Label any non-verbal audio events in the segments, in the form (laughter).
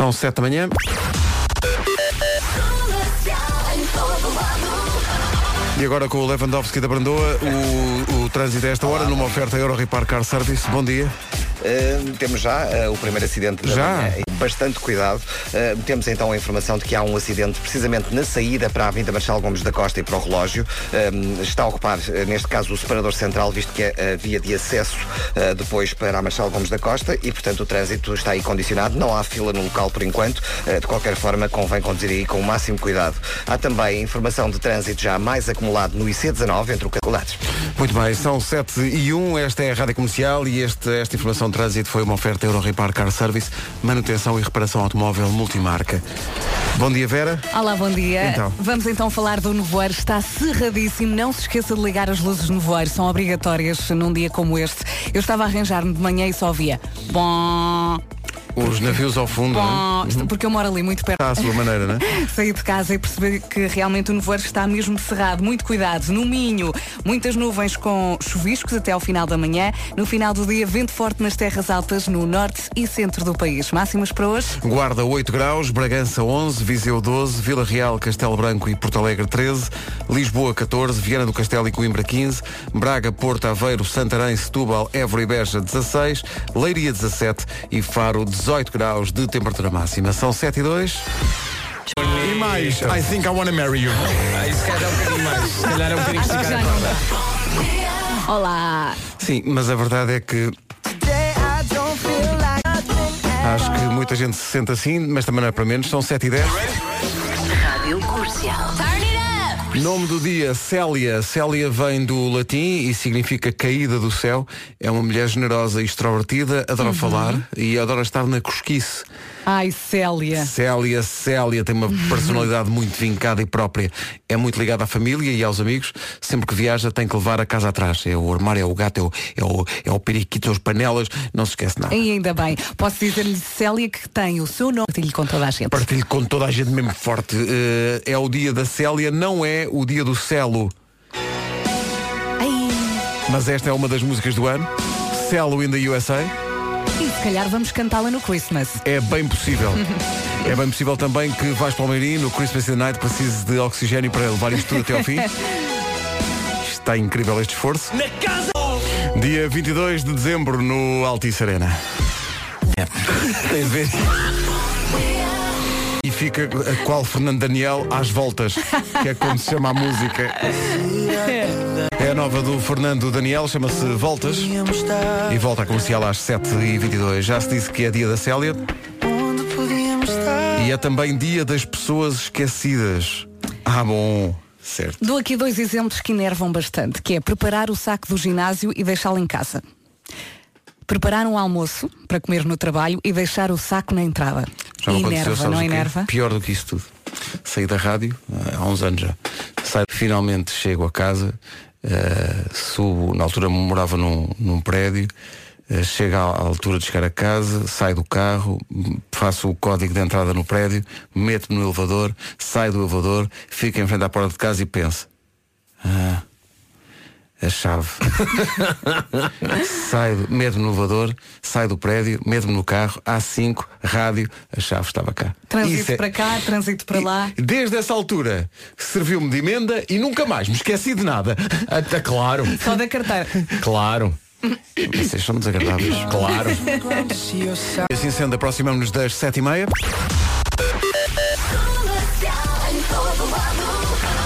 São 7 da manhã. E agora com o Lewandowski da Brandoa, o, o trânsito a esta hora numa oferta Euro Repar Car Service. Bom dia. Uh, temos já uh, o primeiro acidente Já? manhã. Bastante cuidado. Uh, temos então a informação de que há um acidente precisamente na saída para a Avenida Marchal Gomes da Costa e para o relógio. está a ocupar, uh, neste caso, o separador central, visto que é a via de acesso uh, depois para a Marchal Gomes da Costa e, portanto, o trânsito está aí condicionado. Não há fila no local por enquanto. Uh, de qualquer forma, convém conduzir aí com o máximo cuidado. Há também informação de trânsito já mais acumulado no IC19 entre o Caldados. Muito bem, são 7 e 1, esta é a Rádio Comercial e este, esta informação de trânsito foi uma oferta Euro Repar Car Service, manutenção e reparação automóvel multimarca. Bom dia, Vera. Olá, bom dia. Então. Vamos então falar do nevoeiro. Está cerradíssimo. Não se esqueça de ligar as luzes do nevoeiro. São obrigatórias num dia como este. Eu estava a arranjar-me de manhã e só via. Bom. Os navios ao fundo, não Bom, é? porque eu moro ali muito perto. Está à sua maneira, não é? (laughs) Saí de casa e percebi que realmente o nevoeiro está mesmo cerrado. Muito cuidado. No Minho, muitas nuvens com chuviscos até ao final da manhã. No final do dia, vento forte nas terras altas no norte e centro do país. Máximas para hoje? Guarda 8 graus, Bragança 11, Viseu 12, Vila Real, Castelo Branco e Porto Alegre 13, Lisboa 14, Viana do Castelo e Coimbra 15, Braga, Porto, Aveiro, Santarém, Setúbal, Évora e Beja 16, Leiria 17 e Faro 18 graus de temperatura máxima. São 7 e 2. E mais, I think I wanna marry you. Calhar é um bocadinho mais. Se calhar é um bocadinho esticar a corda. dá. Olá. Sim, mas a verdade é que acho que muita gente se sente assim, mas também não é para menos. São 7 e 10. Rádio Comercial. Nome do dia, Célia. Célia vem do latim e significa caída do céu. É uma mulher generosa e extrovertida, adora falar e adora estar na cosquice. Ai, Célia. Célia, Célia tem uma personalidade muito vincada e própria. É muito ligada à família e aos amigos. Sempre que viaja tem que levar a casa atrás. É o armário, é o gato, é o, é o, é o periquito, as panelas. Não se esquece nada. E ainda bem. Posso dizer-lhe, Célia, que tem o seu nome. Partilhe com toda a gente. Partilho com toda a gente mesmo forte. Eh, é o dia da Célia, não é o dia do Celo. Mas esta é uma das músicas do ano. Celo in the USA. E se calhar vamos cantá-la no Christmas. É bem possível. (laughs) é bem possível também que vais para o Meirim no Christmas in the Night precise de oxigênio para levar isto tudo até ao fim. (laughs) Está incrível este esforço. Na casa! Dia 22 de dezembro no Altice Arena. (laughs) Tem a ver. E fica a qual Fernando Daniel às voltas, que é como se chama a música. É a nova do Fernando Daniel, chama-se Voltas. E volta a comercial às 7h22. Já se disse que é dia da Célia. E é também dia das pessoas esquecidas. Ah, bom. Certo. Dou aqui dois exemplos que enervam bastante, que é preparar o saco do ginásio e deixá-lo em casa. Preparar um almoço para comer no trabalho e deixar o saco na entrada. Já me aconteceu, sabes não enerva? Pior do que isso tudo. Saí da rádio eh, há uns anos já. Saio, finalmente chego a casa, eh, subo, na altura morava num, num prédio, eh, chego à, altura de chegar a casa, saio do carro, faço o código de entrada no prédio, meto-me no elevador, saio do elevador, fico em frente à porta de casa e penso. Ah, a chave. saio, meto-me no elevador, saio do prédio, meto-me no carro, A5, rádio, a chave estava cá. Trânsito é- para cá, trânsito para lá. Desde essa altura serviu-me de emenda e nunca mais me esqueci de nada. Até claro, Só da carteira. claro, Vocês são desagradáveis. claro. E assim sendo, aproximamos-nos das sete e meia.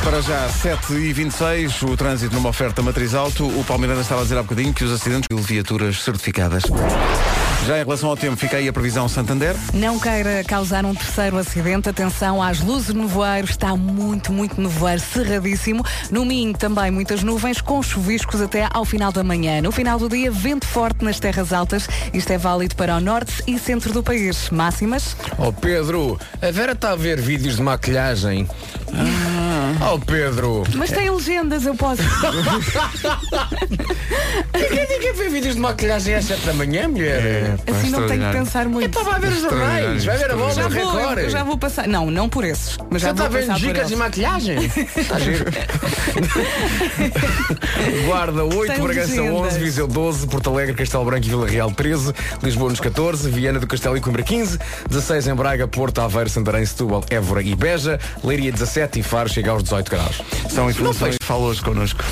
Para já, 7h26, o trânsito numa oferta matriz alto. O Palmeiras estava a dizer há bocadinho que os acidentes de viaturas certificadas. Já em relação ao tempo, fica aí a previsão Santander. Não queira causar um terceiro acidente. Atenção às luzes no nevoeiro. Está muito, muito nevoeiro, cerradíssimo. No Minho também muitas nuvens, com chuviscos até ao final da manhã. No final do dia, vento forte nas terras altas. Isto é válido para o norte e centro do país. Máximas. Oh Pedro, a Vera está a ver vídeos de maquilhagem. Oh Pedro! Mas tem legendas, eu posso. (laughs) Quem quer ver vídeos de maquilhagem às 7 da manhã, mulher? É, pá, Assim não tenho que pensar muito. Epá, vai ver os jornais, vai ver a bola, Já vou, eu já vou passar. Não, não por esses. Mas Já já está vendo passar por dicas de maquilhagem? Está giro. (laughs) Guarda 8, Tem Bragança legendas. 11, Viseu 12, Porto Alegre, Castelo Branco e Vila Real 13, Lisboa nos 14, Viana do Castelo e Coimbra 15, 16 em Braga, Porto, Aveiro, Santarém, Setúbal, Évora e Beja, Leiria 17 e Faro chega aos 18 graus. São informações que fala hoje connosco.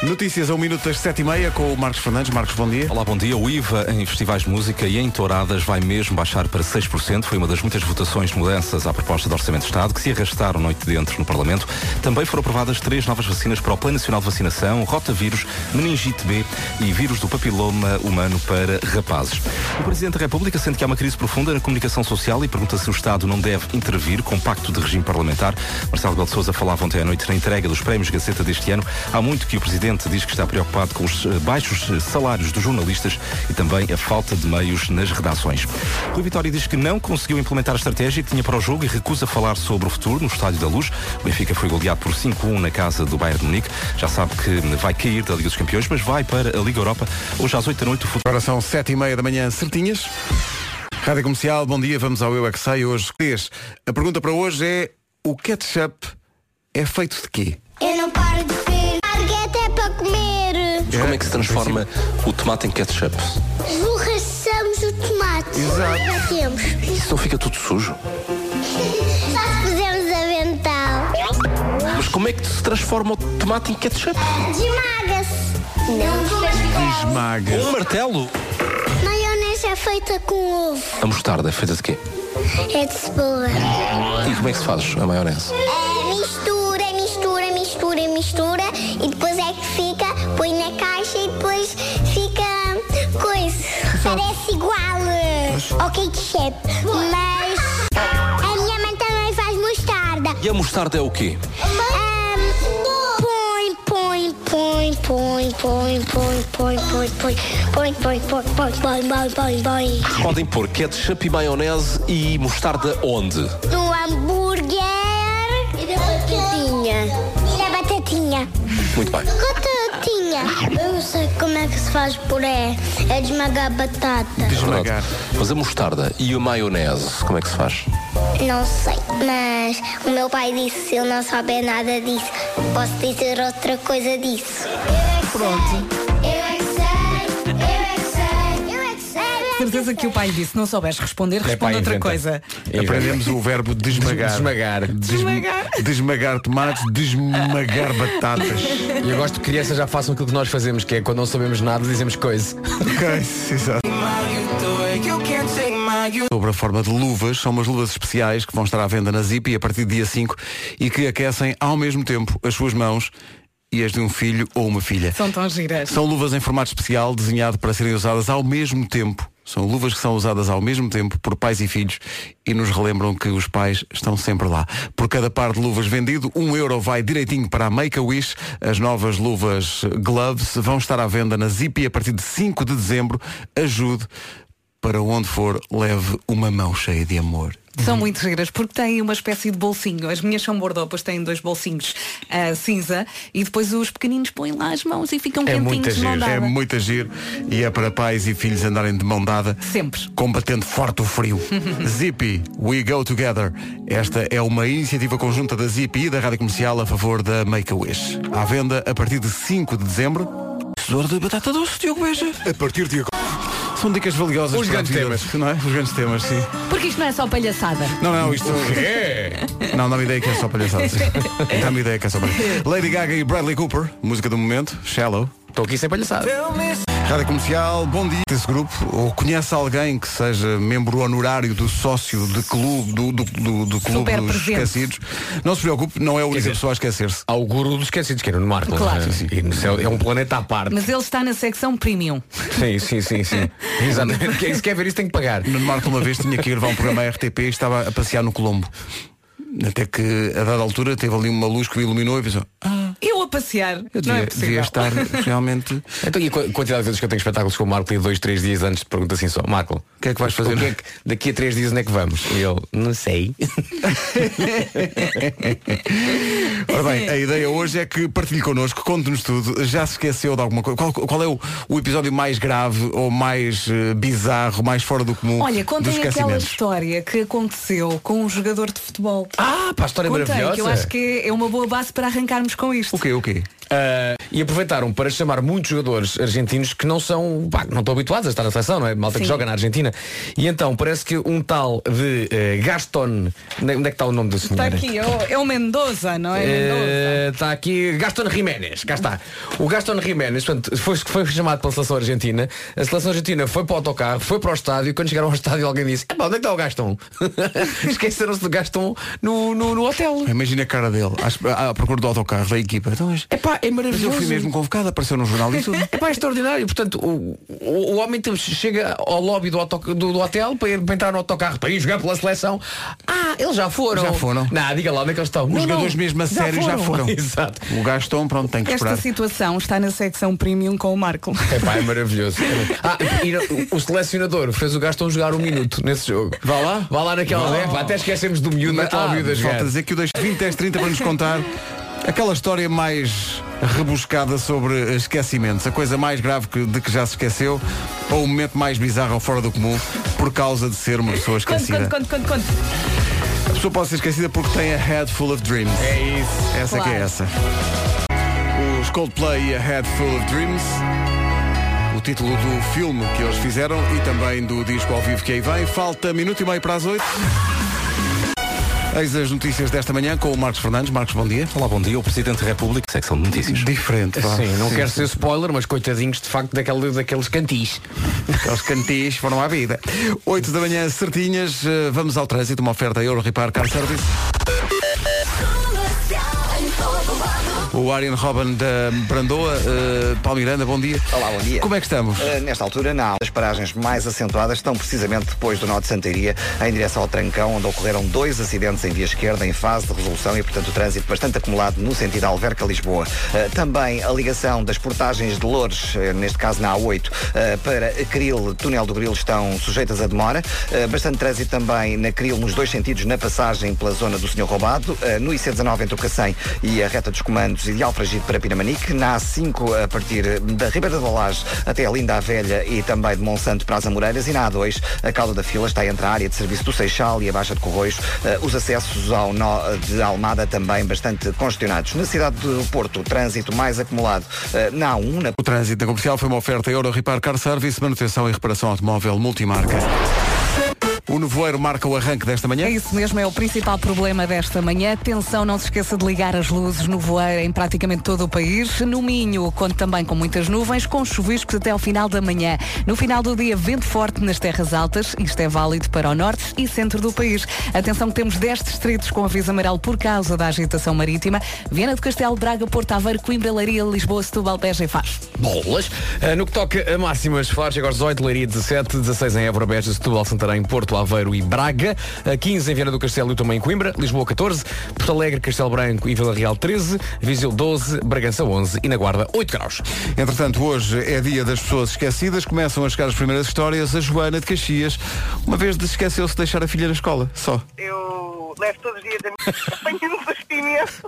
Notícias a um minuto das sete e meia com o Marcos Fernandes. Marcos, bom dia. Olá, bom dia. O IVA em festivais de música e em touradas vai mesmo baixar para 6%. Foi uma das muitas votações de mudanças à proposta do Orçamento de Estado que se arrastaram noite dentro no Parlamento. Também foram aprovadas três novas vacinas para o Plano Nacional de Vacinação, rotavírus, meningite B e vírus do papiloma humano para rapazes. O Presidente da República sente que há uma crise profunda na comunicação social e pergunta se o Estado não deve intervir com pacto de regime parlamentar. Marcelo Rebelo de Sousa falava ontem à noite na entrega dos prémios Gaceta deste ano. Há muito que o Presidente diz que está preocupado com os eh, baixos eh, salários dos jornalistas e também a falta de meios nas redações. Rui Vitória diz que não conseguiu implementar a estratégia que tinha para o jogo e recusa falar sobre o futuro no Estádio da Luz. O Benfica foi goleado por 5-1 na casa do Bayern de Munique. Já sabe que vai cair da Liga dos Campeões, mas vai para a Liga Europa. Hoje às 8 da noite o futebol. Agora são sete e meia da manhã, certinhas. Rádio Comercial, bom dia, vamos ao Eu é que Sei. Hoje, três. A pergunta para hoje é: o ketchup é feito de quê? Eu não paro de para comer. Como é que se transforma o tomate em ketchup? Esborrachamos o tomate. Exato. Batemos. Isso não fica tudo sujo? (laughs) Só se pusermos avental. Mas como é que se transforma o tomate em ketchup? Desmaga-se. Não. Esmaga. Um martelo? Maionese é feita com ovo. A mostarda é feita de quê? É de cebola. E como é que se faz a maionese? É mistura, mistura. E depois é que fica, põe na caixa e depois fica coisa. Parece igual ao ketchup. Mas a minha mãe também faz mostarda. E a mostarda é o quê? Ahm, Põe, põe, põe, põe, põe, põe, põe, põe, põe, põe, põe, põe, põe, põe, põe, põe, põe. Podem pôr ketchup e maionese e mostarda onde? No hambúrguer Muito bem. Batatinha. Eu não sei como é que se faz puré. É de esmagar batata. Esmagar. Mas a mostarda e a maionese, como é que se faz? Não sei, mas o meu pai disse se eu não souber nada disso, posso dizer outra coisa disso. Pronto. Certeza que o pai disse, não souberes responder, responde pá, outra inventa. coisa. Aprendemos o verbo desmagar. Desmagar. Desmagar. Desmagar tomates, desmagar batatas. E eu gosto que crianças já façam aquilo que nós fazemos, que é quando não sabemos nada, dizemos coisa. Ok, exato. Sobre a forma de luvas, são umas luvas especiais que vão estar à venda na Zipi a partir do dia 5 e que aquecem ao mesmo tempo as suas mãos e as de um filho ou uma filha. São tão giras. São luvas em formato especial, desenhado para serem usadas ao mesmo tempo. São luvas que são usadas ao mesmo tempo por pais e filhos e nos relembram que os pais estão sempre lá. Por cada par de luvas vendido, um euro vai direitinho para a Make-A-Wish. As novas luvas Gloves vão estar à venda na Zipi a partir de 5 de dezembro. Ajude para onde for, leve uma mão cheia de amor. São muito giras porque têm uma espécie de bolsinho. As minhas são bordopas, têm dois bolsinhos ah, cinza e depois os pequeninos põem lá as mãos e ficam É quentinhos muito de mão giro, dada. É muito agir e é para pais e filhos andarem de mão dada. Sempre. Combatendo forte o frio. (laughs) Zippy, We Go Together. Esta é uma iniciativa conjunta da Zippy e da Rádio Comercial a favor da Make-A-Wish. À venda a partir de 5 de dezembro. Tesouro de batata doce, Diogo Beja. A partir de agora. São dicas valiosas Os grandes temas. Não é? Os grandes temas, sim. Porque isto não é só palhaçada. Não, não, isto. É. (laughs) Não, dá-me ideia que é só palhaçada. (laughs) Dá-me ideia que é só palhaçada. Lady Gaga e Bradley Cooper, música do momento, Shallow. Estou aqui sem palhaçada. Rádio Comercial, bom dia. Esse grupo, ou conhece alguém que seja membro honorário do sócio de clube, do, do, do, do clube Super dos presente. esquecidos. Não se preocupe, não é a única dizer, pessoa a esquecer-se. Há o guru dos esquecidos, que era no Marco. Claro. né? E no céu é um planeta à parte. Mas ele está na secção premium. Sim, sim, sim, sim. (laughs) Exatamente. Quem se quer ver isso tem que pagar. Nuno Marco uma vez tinha que ir levar um programa à RTP e estava a passear no Colombo. Até que, a dada altura, teve ali uma luz que o iluminou e pensou, ah, Passear. Eu não devia, é possível. devia estar (laughs) realmente. Então, e a qu- quantidade de vezes que eu tenho espetáculos com o Marco e dois, três dias antes pergunto assim só, Marco, o que é que vais fazer? que é que- daqui a três dias onde é que vamos? E eu, não sei. (laughs) Ora bem, a ideia hoje é que partilhe connosco, conte-nos tudo. Já se esqueceu de alguma coisa? Qual, qual é o, o episódio mais grave ou mais eh, bizarro, mais fora do comum Olha, contem aquela história que aconteceu com um jogador de futebol. Ah, pá, a história Contei, maravilhosa. que eu acho que é uma boa base para arrancarmos com isto. O quê, o Ah, e aproveitaram para chamar muitos jogadores argentinos que não são, pá, não estão habituados a estar na seleção, não é? Malta que Sim. joga na Argentina. E então parece que um tal de eh, Gaston, onde é é que está o nome do senhor? Está aqui, é o, é o Mendoza, não é? Mendoza. Eh, Está aqui Gaston Jiménez, cá está. O Gaston Jiménez portanto, foi, foi chamado pela seleção argentina. A seleção argentina foi para o autocarro, foi para o estádio. Quando chegaram ao estádio, alguém disse: "Epá, onde é que está o Gaston? (laughs) Esqueceram-se do Gaston no, no, no hotel. Imagina a cara dele, à, à procura do autocarro da equipa. Então, mas, Epá, é mas eu maravilhoso. fui mesmo convocado, apareceu no jornal e tudo. (laughs) É pá, extraordinário. Portanto, o, o, o homem chega ao lobby do, auto, do, do hotel para, ir, para entrar no autocarro para ir jogar pela seleção. Ah, eles já foram. Já foram. Não, diga lá onde é que eles estão. Os Não, jogadores não, mesmo a sério já foram. (laughs) Exato. O Gaston, pronto, tem que Esta esperar. situação está na secção premium com o Marco. (laughs) É pá, é maravilhoso. Ah, e o, o selecionador fez o Gaston jogar um minuto nesse jogo. Vá lá? Vá lá naquela. É, pá, até esquecemos do miúdo, mete lá o miúdo a jogar. falta dizer que o deixo 20, 10, 30 para nos contar aquela história mais rebuscada sobre esquecimentos, a coisa mais grave que- de que já se esqueceu, ou o momento mais bizarro ou fora do comum por causa de ser uma pessoa esquecida. conte, conte, conte, conte. A pessoa pode ser esquecida porque tem a head full of dreams. É isso. Essa que é Claro. essa. Os Coldplay e a Head Full of Dreams. O título do filme que eles fizeram e também do disco ao vivo que aí vem. Falta minuto e meio para as oito. Eis as notícias desta manhã com o Marcos Fernandes. Marcos, bom dia. Olá, bom dia. O Presidente da República, secção de notícias. Diferente, vá. Sim, não quero ser spoiler, mas coitadinhos de facto daquele, daqueles cantis. Aqueles cantis foram à vida. 8 da manhã, certinhas. Eh, Vamos ao trânsito. Uma oferta Euro Repar Car Service. O Arian Robin da Brandoa. Uh, Paulo Miranda, bom dia. Olá, bom dia. Como é que estamos? Uh, nesta altura, não. As paragens mais acentuadas estão precisamente depois do nó de Santaria, em direção ao Trancão, onde ocorreram dois acidentes em via esquerda em fase de resolução e, portanto, o trânsito bastante acumulado no sentido Alverca-Lisboa. Uh, também a ligação das portagens de Loures, neste caso na A8, uh, para Cril, túnel do Grilo, estão sujeitas a demora. Bastante trânsito também na Cril, nos dois sentidos, na passagem pela zona do Senhor Roubado. No IC19, entre o Cacém e a reta dos comandos, de Alfragide para Pinamanique. Na A5, a partir da Ribeira da Laje até a Linda a Velha e também de Monsanto para as Amoreiras. E na A2, a cauda da fila está entre a área de serviço do Seixal e a Baixa de Corroios. Uh, os acessos ao nó de Almada também bastante congestionados. Na cidade do Porto, o trânsito mais acumulado uh, na A1, na O trânsito na comercial foi uma oferta Euro Repar Car Service, manutenção e reparação automóvel multimarca. O nevoeiro marca o arranque desta manhã. É isso mesmo, é o principal problema desta manhã. Atenção, não se esqueça de ligar as luzes no voeiro em praticamente todo o país. No Minho, conto também com muitas nuvens, com chuviscos até ao final da manhã. No final do dia, vento forte nas terras altas. Isto é válido para o norte e centro do país. Atenção que temos 10 distritos com aviso amarelo por causa da agitação marítima. Viana do Castelo, Braga, Porto Aveiro, Coimbra, Leiria, Lisboa, Setúbal, Beja e Faro. Bolas. Ah, no que toca a máximas, Faro chega aos 18, Leiria 17, 16 em Évora, Beja, Setúbal, Santarém, Porto Aveiro e Braga, a 15 em Viana do Castelo e também em Coimbra, Lisboa 14, Porto Alegre, Castelo Branco e Vila Real 13, Viseu 12, Bragança 11 e na Guarda 8 graus. Entretanto, hoje é dia das pessoas esquecidas. Começam a chegar as primeiras histórias. A Joana de Caxias, uma vez esqueceu-se de deixar a filha na escola. Só. Eu levo todos os dias a minha apanhando imenso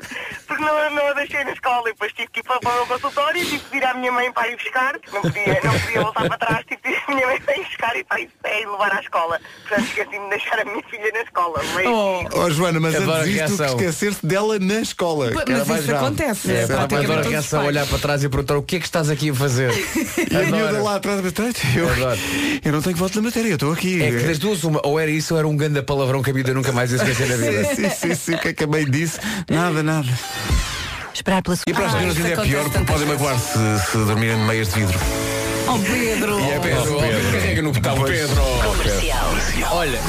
porque não, não a deixei na escola e depois tive que ir para, para o meu consultório e tive que ir à minha mãe para ir buscar, não podia, não podia voltar para trás, tive que ir à minha mãe para ir buscar e para ir, para ir levar à escola. Portanto, esqueci-me de deixar a minha filha na escola. Mas, Oh, Joana, mas antes disto, esquecer-te dela na escola. Mas isso grave. acontece. É, É, praticamente adoro a reação, pais. olhar para trás e perguntar o que é que estás aqui a fazer. (laughs) A miúda lá atrás, eu, eu não tenho voto na matéria, eu estou aqui. É que das duas, uma, ou era isso ou era um ganda palavrão que a vida nunca mais ia esquecer na vida. sim, sim, sim, o que é que a mãe disse? Nada, nada. Esperar pela E para as meninas isso ainda é pior porque podem magoar se, se dormirem de meias de vidro. Oh, Pedro! É Pedro, ó, Pedro, carrega no botão, Pedro. Olha,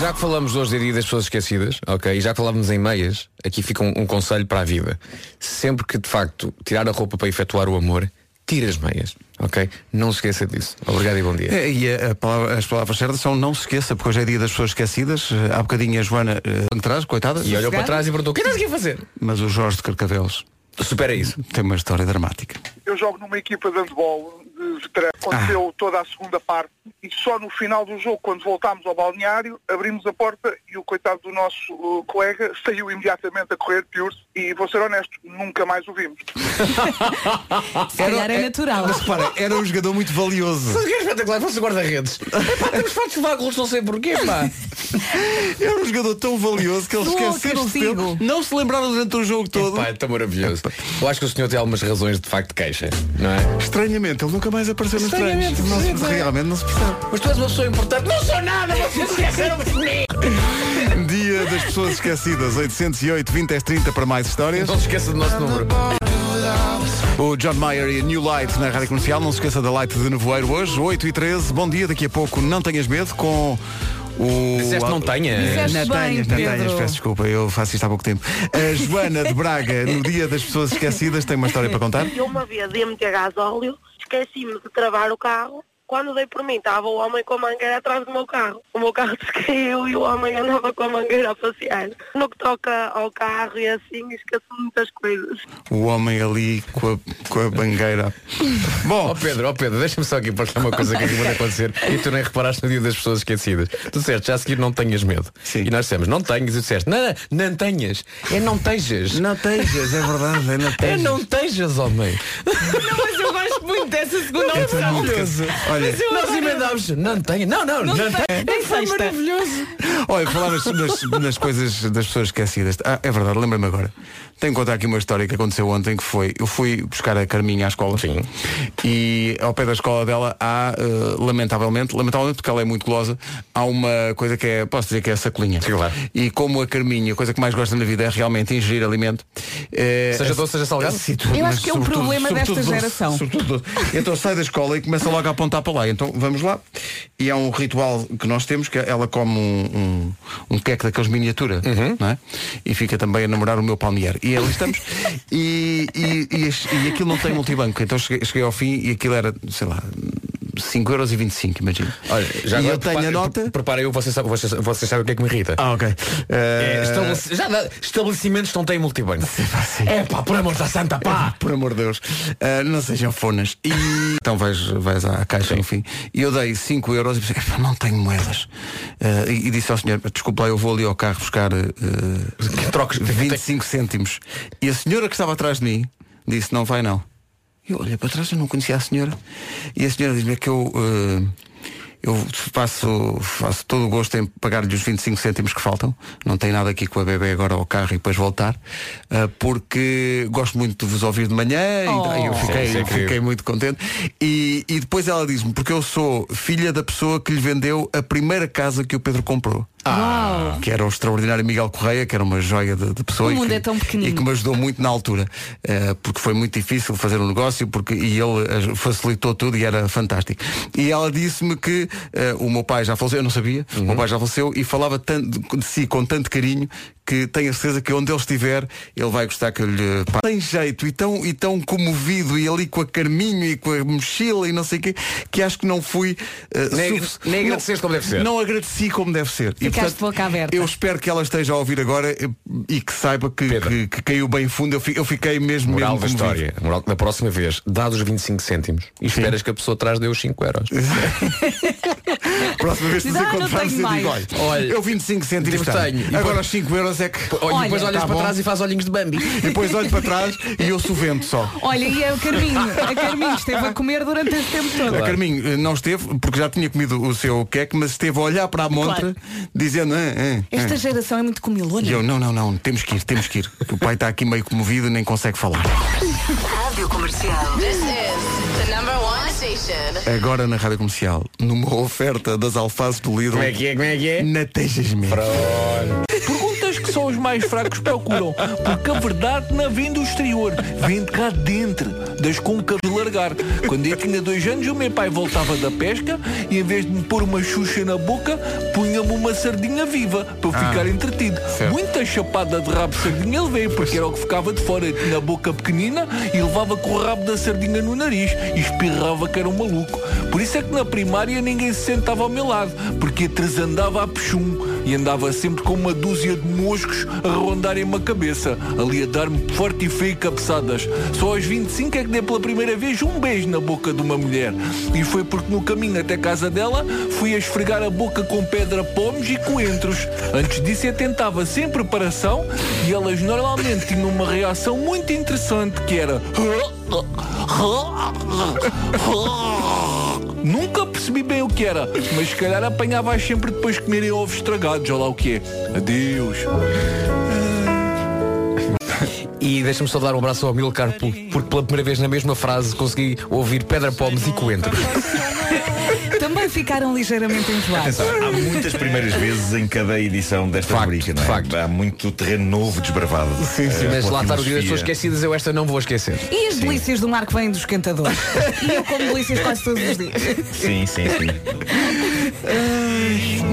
já que falamos hoje de dia das pessoas esquecidas, ok, e já que falávamos em meias, aqui fica um, um conselho para a vida. Sempre que de facto tirar a roupa para efetuar o amor, tira as meias, ok? Não se esqueça disso. Obrigado e bom dia. É, e a- a palavra- as palavras certas são não se esqueça, porque hoje é dia das pessoas esquecidas. Há bocadinho a Joana eh, atrás, coitada, E olhou para trás e perguntou: o que estás aqui a fazer? mas o Jorge de Carcavelos Supera isso. Tem uma história dramática. Eu jogo numa equipa de handball Aconteceu toda a segunda parte e só no final do jogo, quando voltámos ao balneário, abrimos a porta e o coitado do nosso uh, colega (laughs) saiu imediatamente a correr, pior e vou ser honesto, nunca mais o vimos. (laughs) Se calhar é natural. Mas repara, era um jogador muito valioso. Mas é espetacular? Fosse guarda-redes. Epá, temos fatos de vagos, não sei porquê, pá. Era um jogador tão valioso que eles Sua esqueceram-se dele. Não se lembraram durante o jogo todo. Pá, é tão maravilhoso. Eu acho que o senhor tem algumas razões de facto de queixa, não é? Estranhamente, ele nunca mais apareceu nos treinos. Não se- realmente não se percebe. Mas tu és uma pessoa importante. Não sou nada, vocês esqueceram de mim. (laughs) Dia das pessoas esquecidas, 808 20 10 30 para mais histórias. Não se esqueça do nosso número. O John Mayer e a New Light na Rádio Comercial. Não se esqueça da Light de Nevoeiro hoje, 8 e 13. Bom dia, daqui a pouco não tenhas medo com o. Disseste não tenha. Disseste Não bem, tenhas, não Pedro. tenhas, peço desculpa, eu faço isto há pouco tempo. A (laughs) Joana de Braga, no dia das pessoas esquecidas, tem uma história para contar? Eu uma vez ia meter gás óleo, esqueci-me de travar o carro. Quando dei por mim, estava o homem com a mangueira atrás do meu carro. O meu carro (laughs) descaiu e o homem andava com a mangueira a passear. No que toca ao carro e assim, esqueço muitas coisas. O homem ali com a, com a bangueira. (laughs) Bom, Ó Pedro, ó Pedro, deixa-me só aqui partilhar uma coisa que acabou de acontecer e tu nem reparaste no dia das pessoas esquecidas. Tu disseste, já a seguir não tenhas medo. Sim. E nós dissemos, não tenhas, e tu disseste, não, não, não tenhas. É não tejas. não tejas, é verdade, é não (laughs) É tejas. não tejas, homem. Não, mas eu gosto muito dessa segunda É opção. Olha, Nós emendámos, não tenha. Não, não, não, tenha. Nem sexta. olha, falar nas, nas- nas coisas das pessoas esquecidas. Ah, é verdade, lembra-me agora. Tenho que contar aqui uma história que aconteceu ontem que foi, eu fui buscar a Carminha à escola Sim. e ao pé da escola dela há, eh, lamentavelmente, lamentavelmente porque ela é muito golosa, há uma coisa que é, posso dizer que é a sacolinha. Sim, claro. E como a Carminha, a coisa que mais gosta na vida é realmente ingerir alimento. eh, Seja doce, seja salgado? Eu mas acho que é um problema desta doce, geração. sobretudo doce. Então sai da escola e começa logo a apontar para lá. Então vamos lá. E é um ritual que nós temos, que ela come um, um, um queque daqueles miniatura, não é? E fica também a namorar o meu palmier. E ali estamos. (laughs) e, e, e, e aquilo não tem multibanco. Então cheguei, cheguei ao fim e aquilo era, sei lá, 5,25€, imagina. Olha, já e eu tenho a nota. pre- Prepara eu, vocês sabem você, você sabe o que é que me irrita. Ah, ok. É, Eh, estabeleci- já dá- estabelecimentos não têm multibanco. É pá, por amor da santa, pá! (laughs) Por amor de Deus. Ah, não sejam fonas. E então vais, vais à caixa, no fim. E eu dei 5 euros e pensei, "Epá, não tenho moedas. Ah, e, e disse ao senhor, desculpa lá, eu vou ali ao carro buscar ah, Trocos. 25 cêntimos. E a senhora que estava atrás de mim disse, não vai não. Eu olhei para trás, eu não conhecia a senhora. E a senhora diz-me que eu. ah, eu faço, faço todo o gosto em pagar-lhe os 25 cêntimos que faltam. Não tem nada aqui com a bebê agora ao carro e depois voltar. ah, porque gosto muito de vos ouvir de manhã Oh. e eu fiquei, Sim, incrível. fiquei muito contente. E, e depois ela diz-me, porque eu sou filha da pessoa que lhe vendeu a primeira casa que o Pedro comprou. Uau. Que era o extraordinário Miguel Correia, que era uma joia de, de pessoa O e mundo que, é tão pequenino. e que me ajudou muito na altura, eh, porque foi muito difícil fazer um negócio porque, e ele eh, facilitou tudo e era fantástico. E ela disse-me que eh, o meu pai já faleceu, eu não sabia, o meu pai já faleceu e falava tanto de si com tanto carinho que tenho a certeza que onde ele estiver, ele vai gostar que eu lhe pá, tem jeito e tão, e tão comovido e ali com a Carminho e com a mochila e não sei o quê, que acho que não fui eh, Nem- nem não- agradeceste como deve ser. Não agradeci como deve ser. E, Ficaste de boca aberta. Eu espero que ela esteja a ouvir agora e que saiba que, Pedro. que- que caiu bem fundo. Eu, fi- eu fiquei mesmo Moral da mesmo comovido. história. Moral, da próxima vez, dados os 25 cêntimos e esperas que a pessoa atrás dê os 5 euros. (laughs) (laughs) Próxima vez que nos Diz, "Ah, não encontrarmos, eu digo, olha, mais." Olha, eu 25 cêntimos tenho. E Agora os 5 euros é que. Olha, e depois Olha, olhas tá para bom. trás e faz olhinhos de Bambi. E depois olho para trás e eu sovento só. Olha, e a Carminho, a Carminho esteve a (laughs) comer durante esse tempo todo. A Carminho eh, não esteve, porque já tinha comido o seu queque, mas esteve a olhar para a montra, dizendo. "Ah, ah, ah." Esta geração é muito comilona. E eu, não, não, não, temos que ir, temos que ir. O pai está aqui meio comovido e nem consegue falar. Rádio Comercial. This is Agora na rádio comercial, numa oferta das alfaces do Lidl. Como é que é? Como é que é? Na Tejas mesmo. Que só os mais fracos procuram, porque a verdade não vem do exterior, vem de cá dentro, das côncavas de largar. Quando eu tinha dois anos, o meu pai voltava da pesca e em vez de me pôr uma xuxa na boca, punha-me uma sardinha viva para eu ficar entretido. certo. Muita chapada de rabo de sardinha ele veio, porque era o que ficava de fora. Eu tinha a boca pequenina e levava com o rabo da sardinha no nariz e espirrava que era um maluco. Por isso é que na primária ninguém se sentava ao meu lado, porque a Teresa andava a pechum e andava sempre com uma dúzia de moscos a rondarem-me a cabeça, ali a dar-me forte e feio cabeçadas. Só aos 25 é que dei pela primeira vez um beijo na boca de uma mulher. E foi porque no caminho até casa dela fui a esfregar a boca com pedra pomos e coentros. Antes disso eu tentava sem preparação e elas normalmente tinham uma reação muito interessante que era Nunca percebi bem o que era, mas se calhar apanhava-as sempre depois de comerem ovos estragados, ou lá o que é. Adeus. E deixa-me só dar um abraço ao Milcar por- porque pela primeira vez na mesma frase consegui ouvir pedra pomes e coentros. Ficaram ligeiramente enjoados. Atenção, há muitas primeiras vezes em cada edição desta rubrica, não é? Há muito terreno novo desbravado. Sim, sim. eh, Mas lá está o dia das pessoas esquecidas, eu esta não vou esquecer. E as delícias do mar que vêm dos cantadores? e eu como delícias quase todos os dias. Sim, sim, sim.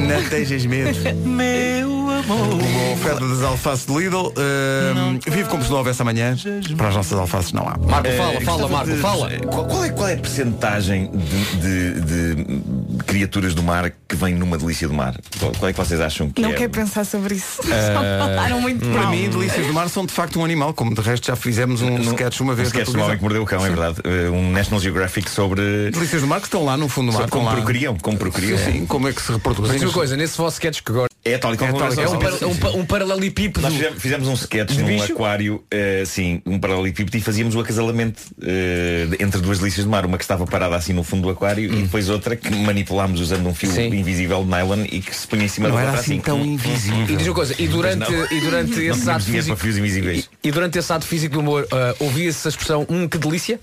Não tejas medo. Meu amor. Uma oferta das alfaces de Lidl. Ahm, vive como se não houvesse amanhã. Para as nossas alfaces não há. Eh, gostava de- Qual, qual é, qual é a percentagem de, de- de criaturas do mar que vêm numa delícia do mar? Qual, é que vocês acham que Não é? quero pensar sobre isso. Ah, (laughs) Só falaram muito Para mal. mim, delícias do mar são de facto um animal, como de resto já fizemos um sketch uma vez. Um sketch do Homem que Mordeu o Cão, é verdade. Eh, Um National Geographic sobre... Delícias do mar que estão lá no fundo do mar. Como procriam, como procriam. Sim, sim, como é que se reproduzem. Mas uma coisa, nesse vosso sketch que agora É tal e qual É como tal nós qual. fazemos. É um um pa- um paralelepípedo. Nós fizemos, fizemos um sketch num bicho? aquário, eh, sim, um paralelepípedo e fazíamos o acasalamento eh, entre duas delícias de mar, uma que estava parada assim no fundo do aquário Hum. e depois outra que manipulámos usando um fio invisível de nylon e que se punha em cima Não da era outra assim assim. tão invisível. E diz uma coisa, e durante, e durante esse ato físico para fios invisíveis. E, e durante esse ato físico do humor ah, ouvia-se a expressão um que delícia?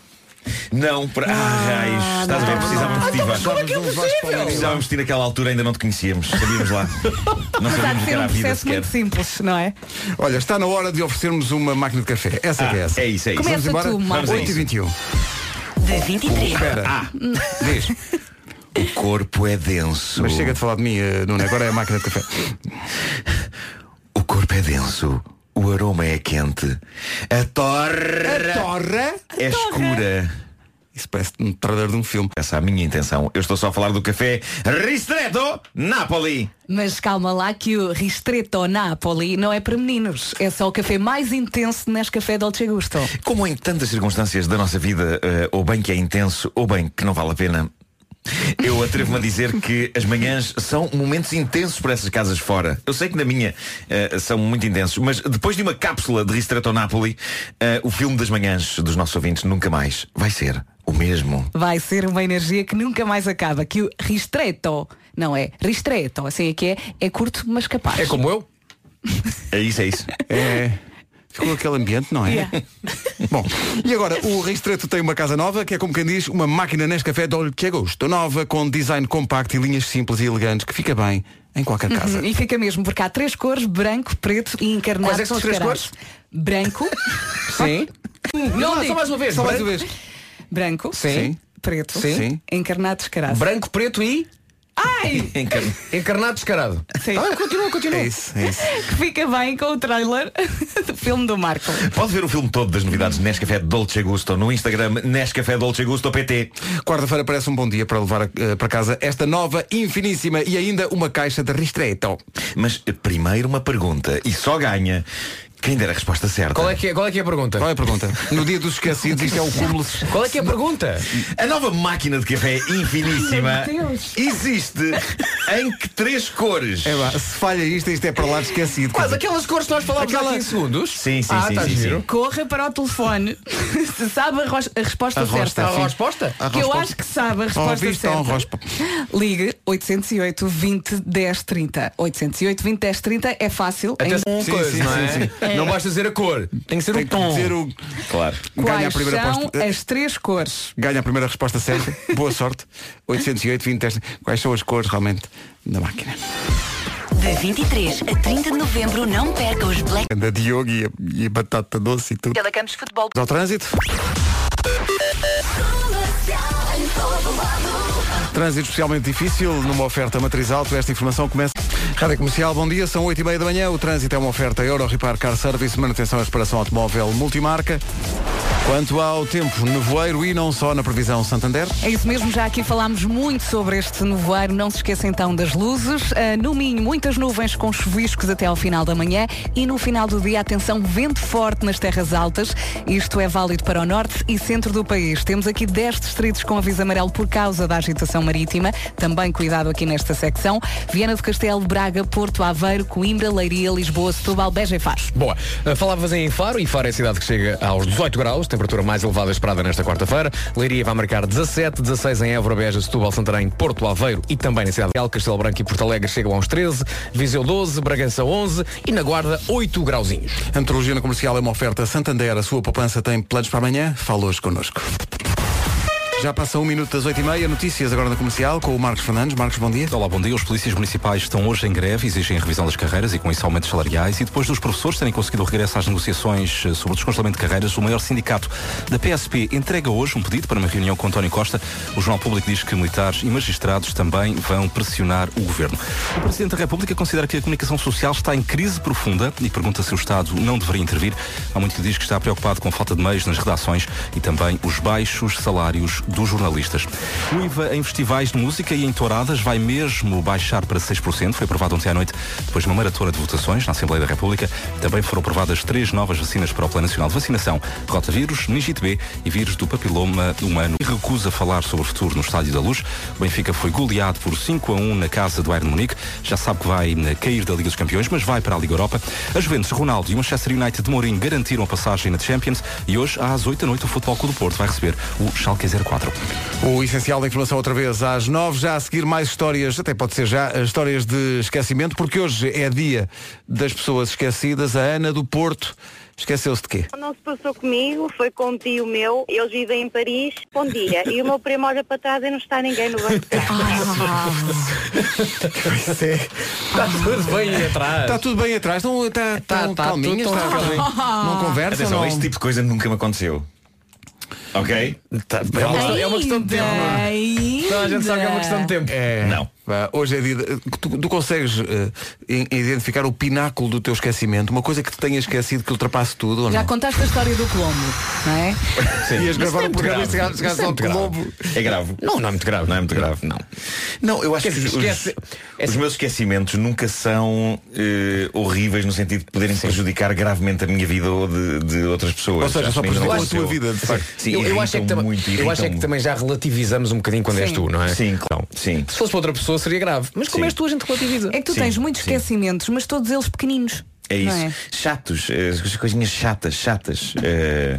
Não, para. Ah, raios, estás a ver? Precisávamos de ti, Vasco. Como é que é possível? Precisávamos de ti naquela altura, ainda não te conhecíamos. Sabíamos lá. (laughs) Não Apesar sabíamos de o que ser era um a vida processo sequer. muito simples, não é? Olha, está na hora de oferecermos uma máquina de café. Essa é que é Ah, essa. é isso, é isso. Vamos Começa embora? tu, Marco. Vamos a 8 e isso. 21 De 23. Espera. Ah, (laughs) Diz. o corpo é denso. Mas chega de falar de mim, eh, Nuno. Agora é a máquina de café. O corpo é denso. O aroma é quente. A torre Torra? é escura. Isso parece um trailer de um filme. Essa é a minha intenção. Eu estou só a falar do café Ristretto Napoli. Mas calma lá que o Ristretto Napoli não é para meninos. É só o café mais intenso de Nescafé Dolce Gusto. Como em tantas circunstâncias da nossa vida, eh, ou bem que é intenso, ou bem que não vale a pena, eu atrevo-me a dizer que as manhãs são momentos intensos para essas casas fora. Eu sei que na minha eh, são muito intensos, mas depois de uma cápsula de Ristretto Napoli, eh, o filme das manhãs dos nossos ouvintes nunca mais vai ser o mesmo. Vai ser uma energia que nunca mais acaba. Que o Ristretto, não é Ristretto, assim é que é, é curto mas capaz. É como eu? É isso, é isso. É. Ficou aquele ambiente, não é? Yeah. (laughs) Bom, e agora o Ristreto tem uma casa nova, que é como quem diz, uma máquina Nescafé Dolce Gusto. Nova, com design compacto e linhas simples e elegantes, que fica bem em qualquer casa. Uhum, E fica mesmo, porque há três cores, branco, preto e encarnado. Quais é que são as três cores? Branco. (laughs) Sim. Não, digo. só mais uma vez. Só mais Branco, uma vez. Branco. Sim. Preto. Sim. Sim. Encarnado descarado. branco, preto e Ai! (laughs) Encarn- encarnado descarado. Sim. Ah, continua, continua. É isso, é isso. Que fica bem com o trailer (laughs) do filme do Marco. Pode ver o filme todo das novidades de Nescafé Dolce Gusto no Instagram Nescafé Dolce Gusto PT. Quarta-feira parece um bom dia para levar eh, para casa esta nova, infiníssima e ainda uma caixa de Ristretto. Mas primeiro uma pergunta e só ganha quem der a resposta certa. Qual é, que é, qual é que é a pergunta? Qual é a pergunta? No dia dos esquecidos, isto é o cúmulo. Qual é que é a pergunta? A nova máquina de café infiníssima Meu Deus. existe em que três cores? É lá, se falha isto, isto é para lá de esquecido. Quase aquelas cores que nós falámos Aquela- há 15 segundos. Sim, sim, ah, sim, tá sim, sim. Corra para o telefone. (laughs) Se sabe a, a resposta A rosta, certa. sim. A resposta? A Que eu acho que sabe a resposta certa. Rospa. Ligue 808 20 10 30. 808 20 10 30 é fácil. Em- Atenção, Sim, coisa, sim, não sim, é? Não basta dizer a cor. Tem que ser Tem o que tom. dizer o. Claro. Ganha a Quais primeira são aposta. as três cores? Ganha a primeira resposta certa. (laughs) Boa sorte. 808, 20, 10. Quais são as cores realmente da máquina? De 23 a 30 de novembro, não perca os Black Da Diogo e a, e a batata doce e tudo. Telecampos Futebol. Ao trânsito. Trânsito especialmente difícil, numa oferta matriz alto. Esta informação começa. Rádio Comercial, bom dia, são 8 e meia da manhã. O trânsito é uma oferta Euro Repar Car Service, manutenção e reparação automóvel multimarca. Quanto ao tempo, nevoeiro e não só na previsão Santander. É isso mesmo, já aqui falámos muito sobre este nevoeiro. Não se esqueça então das luzes. Ah, no Minho, muitas nuvens com chuviscos até ao final da manhã e no final do dia, atenção, vento forte nas terras altas. Isto é válido para o norte e centro do país. Temos aqui 10 distritos com aviso amarelo por causa da agitação marítima. Também cuidado aqui nesta secção. Viana do Castelo, Braga, Porto, Aveiro, Coimbra, Leiria, Lisboa, Setúbal, Beja e Faro. Boa. Uh, Falavas em Faro e Faro é a cidade que chega aos 18 graus, temperatura mais elevada esperada nesta quarta-feira. Leiria vai marcar 17, 16 em Évora, Beja, Setúbal, Santarém, Porto Aveiro e também na cidade de Castelo Branco e Porto Alegre chegam aos 13, Viseu 12, Bragança 11 e na Guarda 8 grauzinhos. A Antologia na Comercial é uma oferta Santander. A sua poupança tem planos para amanhã? Fala hoje connosco. Já passa um minuto das 8h30, notícias agora na comercial com o Marcos Fernandes. Marcos, bom dia. Olá, bom dia. Os polícias municipais estão hoje em greve, exigem a revisão das carreiras e com isso aumentos salariais. E depois dos professores terem conseguido o regresso às negociações eh, sobre o descongelamento de carreiras, o maior sindicato da PSP entrega hoje um pedido para uma reunião com António Costa. O Jornal Público diz que militares e magistrados também vão pressionar o governo. O Presidente da República considera que a comunicação social está em crise profunda e pergunta se o Estado não deveria intervir. Há muito que diz que está preocupado com a falta de meios nas redações e também os baixos salários dos jornalistas. O IVA em festivais de música e em touradas vai mesmo baixar para 6%. Foi aprovado ontem à noite, depois de uma maratona de votações na Assembleia da República. Também foram aprovadas três novas vacinas para o Plano Nacional de Vacinação. Rotavírus, meningite B e vírus do papiloma humano. E recusa falar sobre o futuro no Estádio da Luz. O Benfica foi goleado por 5 a 1 na casa do Bayern de Munique. Já sabe que vai eh, cair da Liga dos Campeões, mas vai para a Liga Europa. A Juventus, Ronaldo e o Manchester United de Mourinho garantiram a passagem na Champions e hoje, às 8 da noite, o Futebol Clube do Porto vai receber o Schalke 04. O essencial da informação outra vez às nove, já a seguir mais histórias, até pode ser já, as histórias de esquecimento, porque hoje é dia das pessoas esquecidas. A Ana do Porto esqueceu-se de quê? Não se passou comigo, foi com um tio meu, eles vivem em Paris, bom dia. E o meu primo olha para trás e não está ninguém no banco. de trás. Está tudo bem atrás. Está tudo bem atrás, não está, está tá calminha, tudo está calminha. Não conversa, Atenção, não... este tipo de coisa nunca me aconteceu. Ok? É uma questão- é uma questão de tempo, não é? Toda a gente sabe que é uma questão de tempo. É, Não. Pá, hoje é dia. de- tu, tu consegues eh, i- identificar o pináculo do teu esquecimento, uma coisa que te tenha esquecido que ultrapasse tudo ou Já não? contaste a história do Colombo, não é? Ias gravar um programa e chegaste Isso é ao grave. Colombo. É grave. Não, não é muito grave. Não é muito grave. Não. Não, eu acho Quer que os, esquece- os meus esquecimentos nunca são eh, horríveis no sentido de poderem prejudicar gravemente a minha vida ou de, de outras pessoas. Ou seja, só prejudicam a tua vida, de facto. Sim, eu, eu acho é que, muito, eu acho é que também já relativizamos um bocadinho quando és Sim. tu, não é? Sim, claro. Sim. Se fosse para outra pessoa seria grave. Mas como Sim. és tu, a gente relativiza. É que tu Sim, tens muitos sim. esquecimentos, mas todos eles pequeninos. É isso. É? Chatos, eh, as coisinhas chatas, chatas. Eh,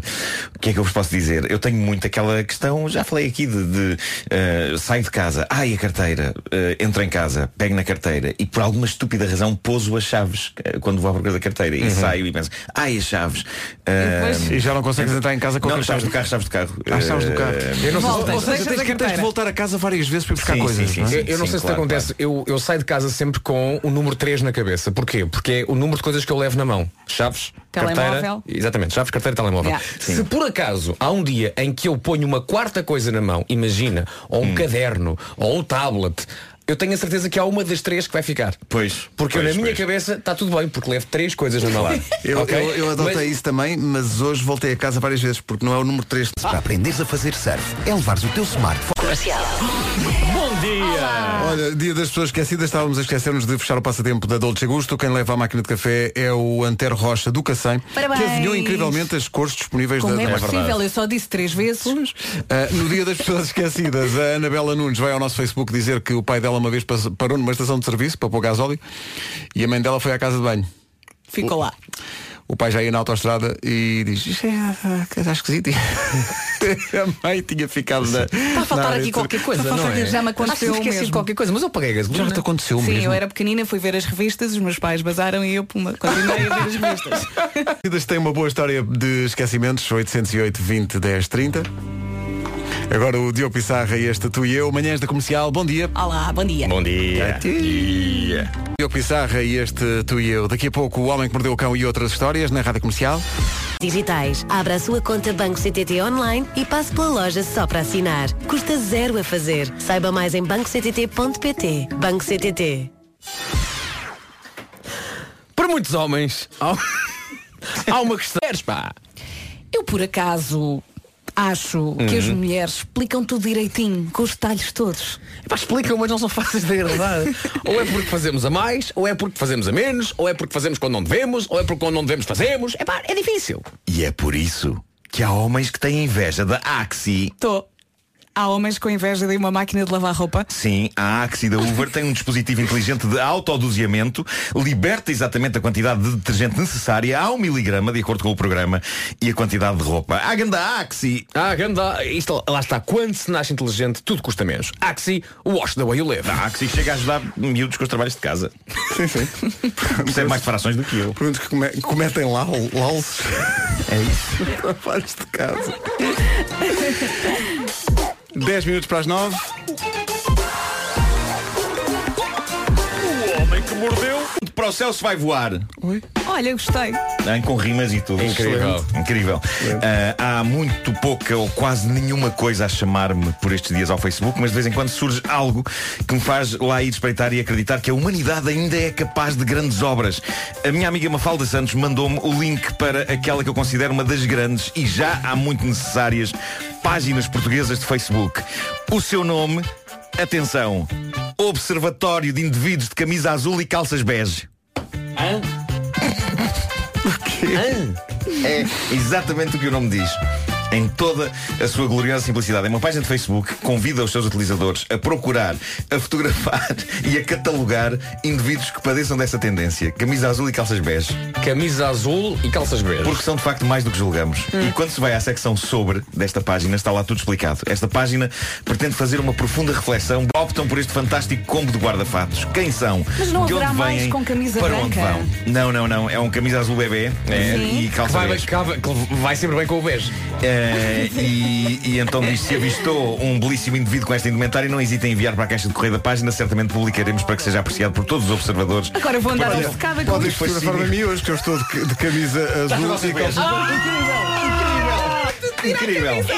o que é que eu vos posso dizer? Eu tenho muito aquela questão, já falei aqui de, de eh, saio de casa, ai a carteira, eh, entro em casa, pego na carteira e por alguma estúpida razão pouso as chaves quando vou à procura da carteira e saio e penso, ai as chaves. Eh, E já não consegues entrar em casa com não, a chaves do carteira. carro, chaves do carro. Ah, chaves do carro. Eu não sei se- Voltas, Ou seja, deixas tens tens de carteira. voltar a casa várias vezes para ir buscar Sim, coisas. sim, sim, não é? Eu, eu não sei se te claro, acontece, eu, eu saio de casa sempre com o número 3 na cabeça. Porquê? Porque é o número de coisas que eu levo na mão. Chaves, Telemóvel. carteira. Exatamente, chaves, carteira e telemóvel. Yeah. Se por acaso há um dia em que eu ponho uma quarta coisa na mão, imagina, ou um caderno, ou um tablet, eu tenho a certeza que há uma das três que vai ficar. Pois. Porque eu, pois, na minha pois. cabeça está tudo bem, porque levo três coisas na mão. Eu, (laughs) Ok? eu, eu adotei Mas- isso também, mas hoje voltei a casa várias vezes, porque não é o número 3. Para aprenderes a fazer surf, é levares o teu smartphone. Comercial. Bom dia! Olha, dia das pessoas esquecidas, estávamos a esquecer-nos de fechar o passatempo da Dolce Gusto. Quem leva a máquina de café é o Antero Rocha do Cacém, Parabéns. que adivinhou incrivelmente as cores disponíveis Como da, é da possível? Eu só disse três vezes. Ah, no dia das pessoas esquecidas, a Anabela Nunes vai ao nosso Facebook dizer que o pai dela uma vez parou numa estação de serviço para pôr gasóleo e a mãe dela foi à casa de banho. Ficou lá. O pai já ia na autoestrada e diz, isto é, ah, está esquisito. (laughs) a mãe tinha ficado na. Está a faltar aqui qualquer coisa, Está a não faltar- é? já me Acho que aconteceu esqueci de mesmo. qualquer coisa, mas eu paguei a gasolina. Já te aconteceu Sim, mesmo. eu era pequenina, fui ver as revistas, os meus pais basaram e eu puma, continuei a ver as revistas. (laughs) (laughs) Tem uma boa história de esquecimentos 808 20 10 30 Agora o Diogo Pissarra e este Tu e Eu Manhãs da Comercial, bom dia Olá, bom dia. Bom dia. Diogo Pissarra e este Tu e Eu Daqui a pouco o Homem que Mordeu o Cão e outras histórias Na Rádio Comercial Digitais. Abra a sua conta Banco CTT online e passe pela loja só para assinar. Custa zero a fazer. Saiba mais em bancoctt.pt. Banco CTT. Para muitos homens, há, (laughs) há uma questão. Pá. Eu por acaso acho que as Uhum. mulheres explicam tudo direitinho, com os detalhes todos. Pá, explicam, mas não são fáceis de agradar. ou é porque fazemos a mais, ou é porque fazemos a menos, ou é porque fazemos quando não devemos, ou é porque quando não devemos fazemos. É pá, é difícil. E é por isso que há homens que têm inveja da Axi. Tô. Há homens com inveja de uma máquina de lavar roupa. Sim, a Axi da Uber tem um dispositivo inteligente de autodoseamento, liberta exatamente a quantidade de detergente necessária ao miligrama, de acordo com o programa, e a quantidade de roupa. A ganda Axi! Ah, ganda, isto, lá está, quando se nasce inteligente, tudo custa menos. Axi, wash the way you live. A Axi chega a ajudar miúdos com os trabalhos de casa. Sim, sim. Percebe mais frações do que eu. Pergunto que come, cometem lá LOLs. É isso. (laughs) Trabalhos de casa. (laughs) 10 minutos para as 9. O homem que mordeu. Para o céu se vai voar. Olha, gostei. Com rimas e tudo. Incrível. Excelente. Incrível. Ah, há muito pouca ou quase nenhuma coisa a chamar-me por estes dias ao Facebook, mas de vez em quando surge algo que me faz lá ir espreitar e acreditar que a humanidade ainda é capaz de grandes obras. A minha amiga Mafalda Santos mandou-me o link para aquela que eu considero uma das grandes e já há muito necessárias páginas portuguesas de Facebook. O seu nome, atenção, Observatório de Indivíduos de Camisa Azul e Calças Bege. É exatamente o que o nome diz. Em toda a sua gloriosa simplicidade. É uma página de Facebook que convida os seus utilizadores a procurar, a fotografar (laughs) e a catalogar indivíduos que padeçam dessa tendência. Camisa azul e calças bege. Camisa azul e calças bege. Porque são de facto mais do que julgamos. E quando se vai à secção sobre desta página, está lá tudo explicado. Esta página pretende fazer uma profunda reflexão. Optam por este fantástico combo de guarda-fatos. Quem são? Mas não de onde mais vêm? com camisa para onde branca? vão? Não, não, não. É um camisa azul bebê é, e Que calça vai, bege. que vai- que sempre bem com o bege. Eh, e, e então diz se avistou um belíssimo indivíduo com esta indumentária não hesitem em enviar para a caixa de correio da página certamente publicaremos para que seja apreciado por todos os observadores. Agora vou andar obcecada com Podem isto. fotografar a mim hoje, que eu estou de, de camisa azul e calças incrível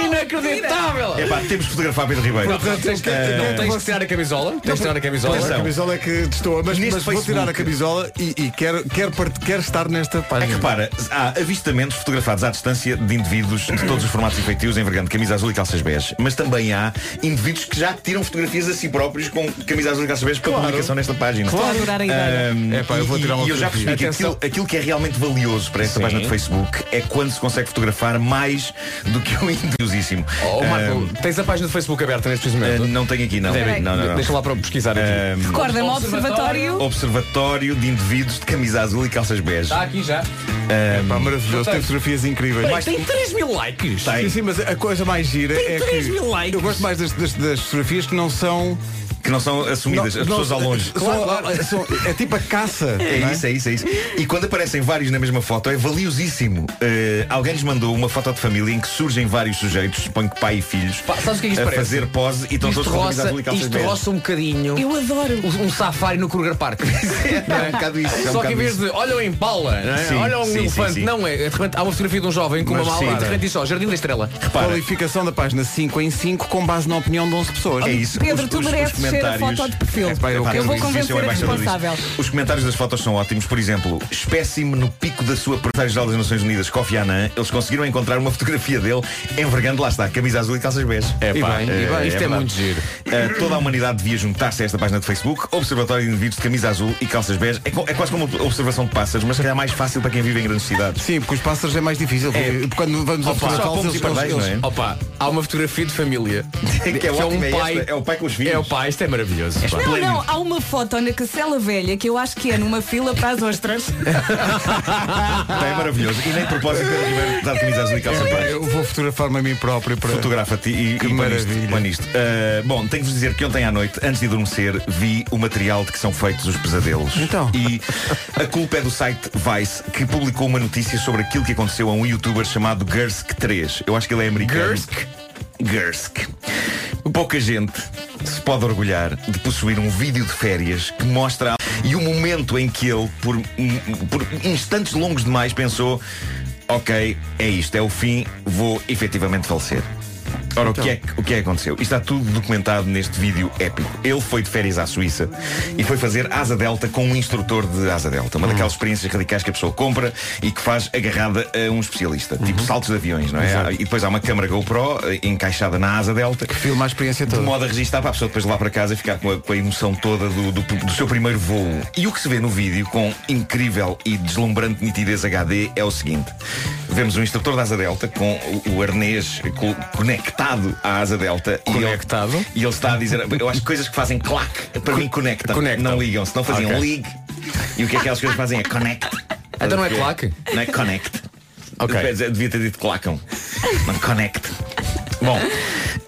Inacreditável! Epá, temos que fotografar Pedro Ribeiro Não tens, que- Eh, não tens que tirar a camisola? Tens que tirar a camisola? A camisola é que destoa, mas, Neste mas vou Facebook- tirar a camisola e, e quero, quero, part- quero estar nesta É que página. repara, há avistamentos fotografados à distância de indivíduos de todos os formatos e feitios envergando camisa azul e calças bege. Mas também há indivíduos que já tiram fotografias a si próprios com camisa azul e calças bege para publicação nesta página. Estou a adorar a ideia. Ahm, Epá, eu vou tirar uma E eu já fotografia. percebi que Atenção. aquilo, aquilo que é realmente valioso para esta Sim. página de Facebook é quando se consegue fotografar mais do que o indiviosíssimo. (laughs) Oh, Marco, tens a página do Facebook aberta neste momento? não tenho aqui, não. Deve- não, não, não. Deixa lá para pesquisar aqui. Ahm, Recorda-me, observatório. Observatório de indivíduos de camisa azul e calças bege. Está aqui já. Ahm, Pá, maravilhoso, tem fotografias incríveis. Peraí, tem 3 mil likes. Sim, sim, mas a coisa mais gira é 3 que mil likes. eu gosto mais das, das, das fotografias que não são que não são assumidas, não- as não- pessoas ao longe. são- são- é tipo a caça. É não isso, é isso, é isso. E quando aparecem vários na mesma foto é valiosíssimo. Eh, alguém lhes mandou uma foto de família em que surgem vários sujeitos, suponho que pai e filhos, Pá, sabes o que é isto a parece? fazer pose e estão Isto todos com roça, e calças isto roça um bocadinho Eu adoro. um safari no Kruger Park. (laughs) É um bocado isso. é um Só que em vez de olha o Impala, não é? Sim, olha um sim, elefante, sim. não é? De repente há uma fotografia de um jovem com Mas uma mala e de repente diz só Jardim da Estrela. Repara, Qualificação da página 5 em 5 com base na opinião de 11 pessoas. é isso. Pedro, Os- tu os- os a comentários- foto de perfil. É, pá, eu eu vou convencer é o responsável. Os comentários das fotos são ótimos. Por exemplo, espécime no pico da sua secretário-geral das Nações Unidas, Kofi Annan, eles conseguiram encontrar uma fotografia dele envergando, lá está, camisa azul e calças bege. É pá, bem, e bem, Eh, isto é, verdade. muito giro. Uh, toda a humanidade devia juntar-se a esta página de Facebook, Observatório de Indivíduos de Camisa Azul e Calças Bege. É, é quase como uma observação de pássaros, mas se calhar mais fácil para quem vive em grandes cidades. Sim, porque os pássaros é mais difícil. porque Quando vamos Opa, só fotografá-los, pomos e pardais, não é? Opa, há uma fotografia de família. (laughs) Que é ótimo, um é pai. esta, é o pai com os filhos. É o pai, isto é maravilhoso. pá. Não, não, há uma foto na Cacela Velha que eu acho que é numa fila para as ostras. (laughs) É maravilhoso. E nem de propósito Pedro Ribeiro está de camisa azul e eu vou fotografar-me a mim próprio para. Fotografa-te e, Que e maravilha. põe isto. Uh, bom, tenho que vos dizer que ontem à noite, antes de adormecer, vi o material de que são feitos os pesadelos. Então? E a culpa é do site Vice, que publicou uma notícia sobre aquilo que aconteceu a um youtuber chamado Gersk3. Eu acho que ele é americano. Gersk? Gersk. Pouca gente se pode orgulhar de possuir um vídeo de férias que mostra e o momento em que ele, por, por instantes longos demais, pensou: ok, é isto, é o fim, vou efetivamente falecer. Ora, Então. o, que é, que- o que é que aconteceu? Isto está tudo documentado neste vídeo épico. Ele foi de férias à Suíça e foi fazer asa delta com um instrutor de asa delta. Uma daquelas experiências radicais que a pessoa compra e que faz agarrada a um especialista. Tipo saltos de aviões, não é? Exato. E depois há uma câmara GoPro eh, encaixada na asa delta. Que filma a experiência toda. De modo a registrar para a pessoa depois lá para casa e ficar com a, com a emoção toda do, do- do seu primeiro voo. E o que se vê no vídeo, com incrível e deslumbrante nitidez HD, é o seguinte. Vemos um instrutor da asa delta com o, arnês co- conectado à asa delta. Conectado? E ele, e ele está a dizer, eu acho que coisas que fazem clac, para mim conectam. Conectam. Não ligam, se não faziam Ok. ligue. E o que é que aquelas coisas fazem é connect. Então não é clac? Não é connect. Ok. Devia ter dito clacam. Não connect. Bom,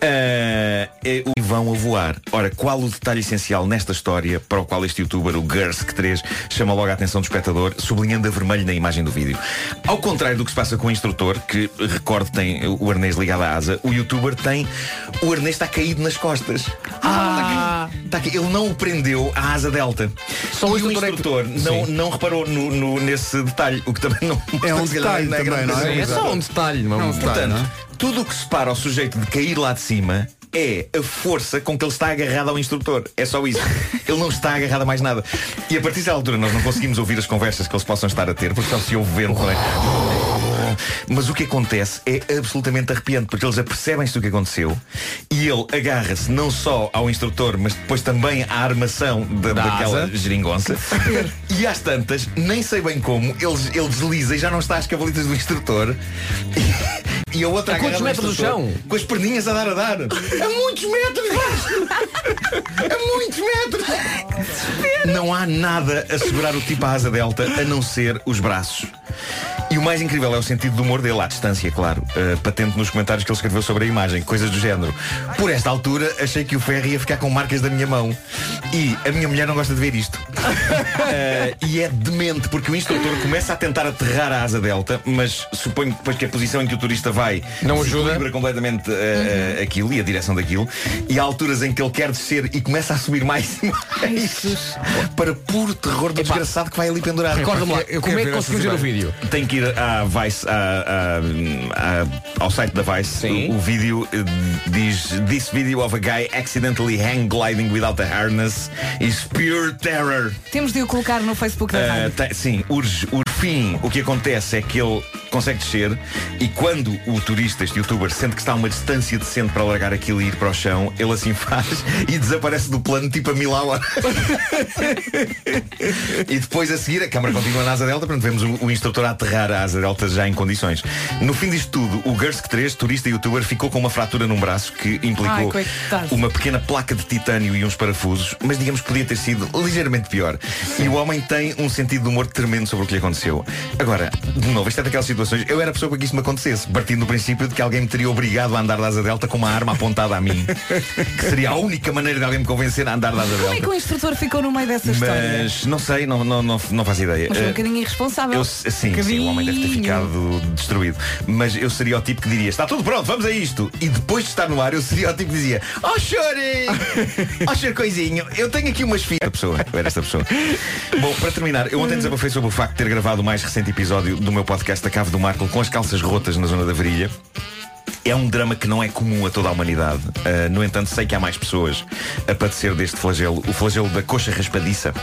eh, é o vão a voar. Ora, qual o detalhe essencial nesta história para o qual este youtuber, o Gursk3, chama logo a atenção do espectador, sublinhando a vermelho na imagem do vídeo? Ao contrário do que se passa com o instrutor, que, recorde, tem o arnês ligado à asa, o youtuber tem. O arnês está caído nas costas. Ah! Está aqui. Ele não o prendeu à asa delta. Só o instrutor, não, Sim. não reparou no- no- nesse detalhe, o que também não É um detalhe não também, grande não é? É só um detalhe, não é um detalhe, Portanto, não é? Tudo o que separa o sujeito de cair lá de cima é a força com que ele está agarrado ao instrutor. É só isso. (laughs) Ele não está agarrado a mais nada. E a partir dessa altura nós não conseguimos ouvir as conversas que eles possam estar a ter, porque só se ouve vento, não é? Mas o que acontece é absolutamente arrepiante, porque eles apercebem-se do que aconteceu e ele agarra-se não só ao instrutor, mas depois também à armação da, Da daquela asa. geringonça. E às tantas, nem sei bem como, ele, ele desliza e já não está às cavalitas do instrutor. E a outra A quantos metros do chão? Com as perninhas a dar a dar. A muitos metros! A muitos metros! Não há nada a segurar o tipo à asa delta a não ser os braços. O mais incrível é o sentido do humor dele, à distância, claro. Uh, patente nos comentários que ele escreveu sobre a imagem, coisas do género. Por esta altura, achei que o ferro ia ficar com marcas da minha mão. E a minha mulher não gosta de ver isto. Uh, (laughs) e é demente, porque o instrutor começa a tentar aterrar a asa delta, mas suponho depois que a posição em que o turista vai Não ajuda. completamente uh, uh, aquilo e a direção daquilo. E há alturas em que ele quer descer e começa a subir mais e mais para puro terror do desgraçado que vai ali pendurado. Recorda-me lá, como é que conseguimos ver o vídeo? Tem que ir à Vice, à- à- à- ao site da Vice. Sim. O, o vídeo eh, diz This video of a guy accidentally hang gliding without a harness is pure terror. Temos de o colocar no Facebook da tem- sim, urge, urge. Fim, o que acontece é que ele consegue descer e quando o turista, este youtuber, sente que está a uma distância decente para largar aquilo e ir para o chão, ele assim (laughs) faz e desaparece do plano tipo a mil a hora. (laughs) e depois a seguir a câmara continua na asa delta, portanto vemos o, o instrutor a aterrar a asa delta já em condições. No fim disto tudo, o Gursk 3, turista e youtuber, ficou com uma fratura num braço que Ai, implicou coitado. uma pequena placa de titânio e uns parafusos, mas digamos que podia ter sido ligeiramente pior. E o homem tem um sentido de humor tremendo sobre o que lhe aconteceu. Agora, de novo, isto é daquelas situações, eu era a pessoa para que isto me acontecesse, partindo do princípio de que alguém me teria obrigado a andar da asa delta com uma arma apontada a mim. que seria a única maneira de alguém me convencer a andar da asa Como é que delta. o instrutor ficou no meio dessa história? Mas não sei, não, não, não, não faço ideia. Mas foi um Eh, bocadinho irresponsável. eu, sim, sim, o homem deve ter ficado destruído. Mas eu seria o tipo que diria, está tudo pronto, vamos a isto. E depois de estar no ar, eu seria o tipo que dizia, oh chore! Oh chore coisinho, eu tenho aqui umas filhas. pessoa, eu era esta pessoa. Bom, para terminar, eu ontem desabafei sobre o facto de ter gravado o mais recente episódio do meu podcast da Cave do Marco com as calças rotas na zona da virilha. É um drama que não é comum a toda a humanidade. Uh, no entanto, sei que há mais pessoas a padecer deste flagelo, o flagelo da coxa raspadiça.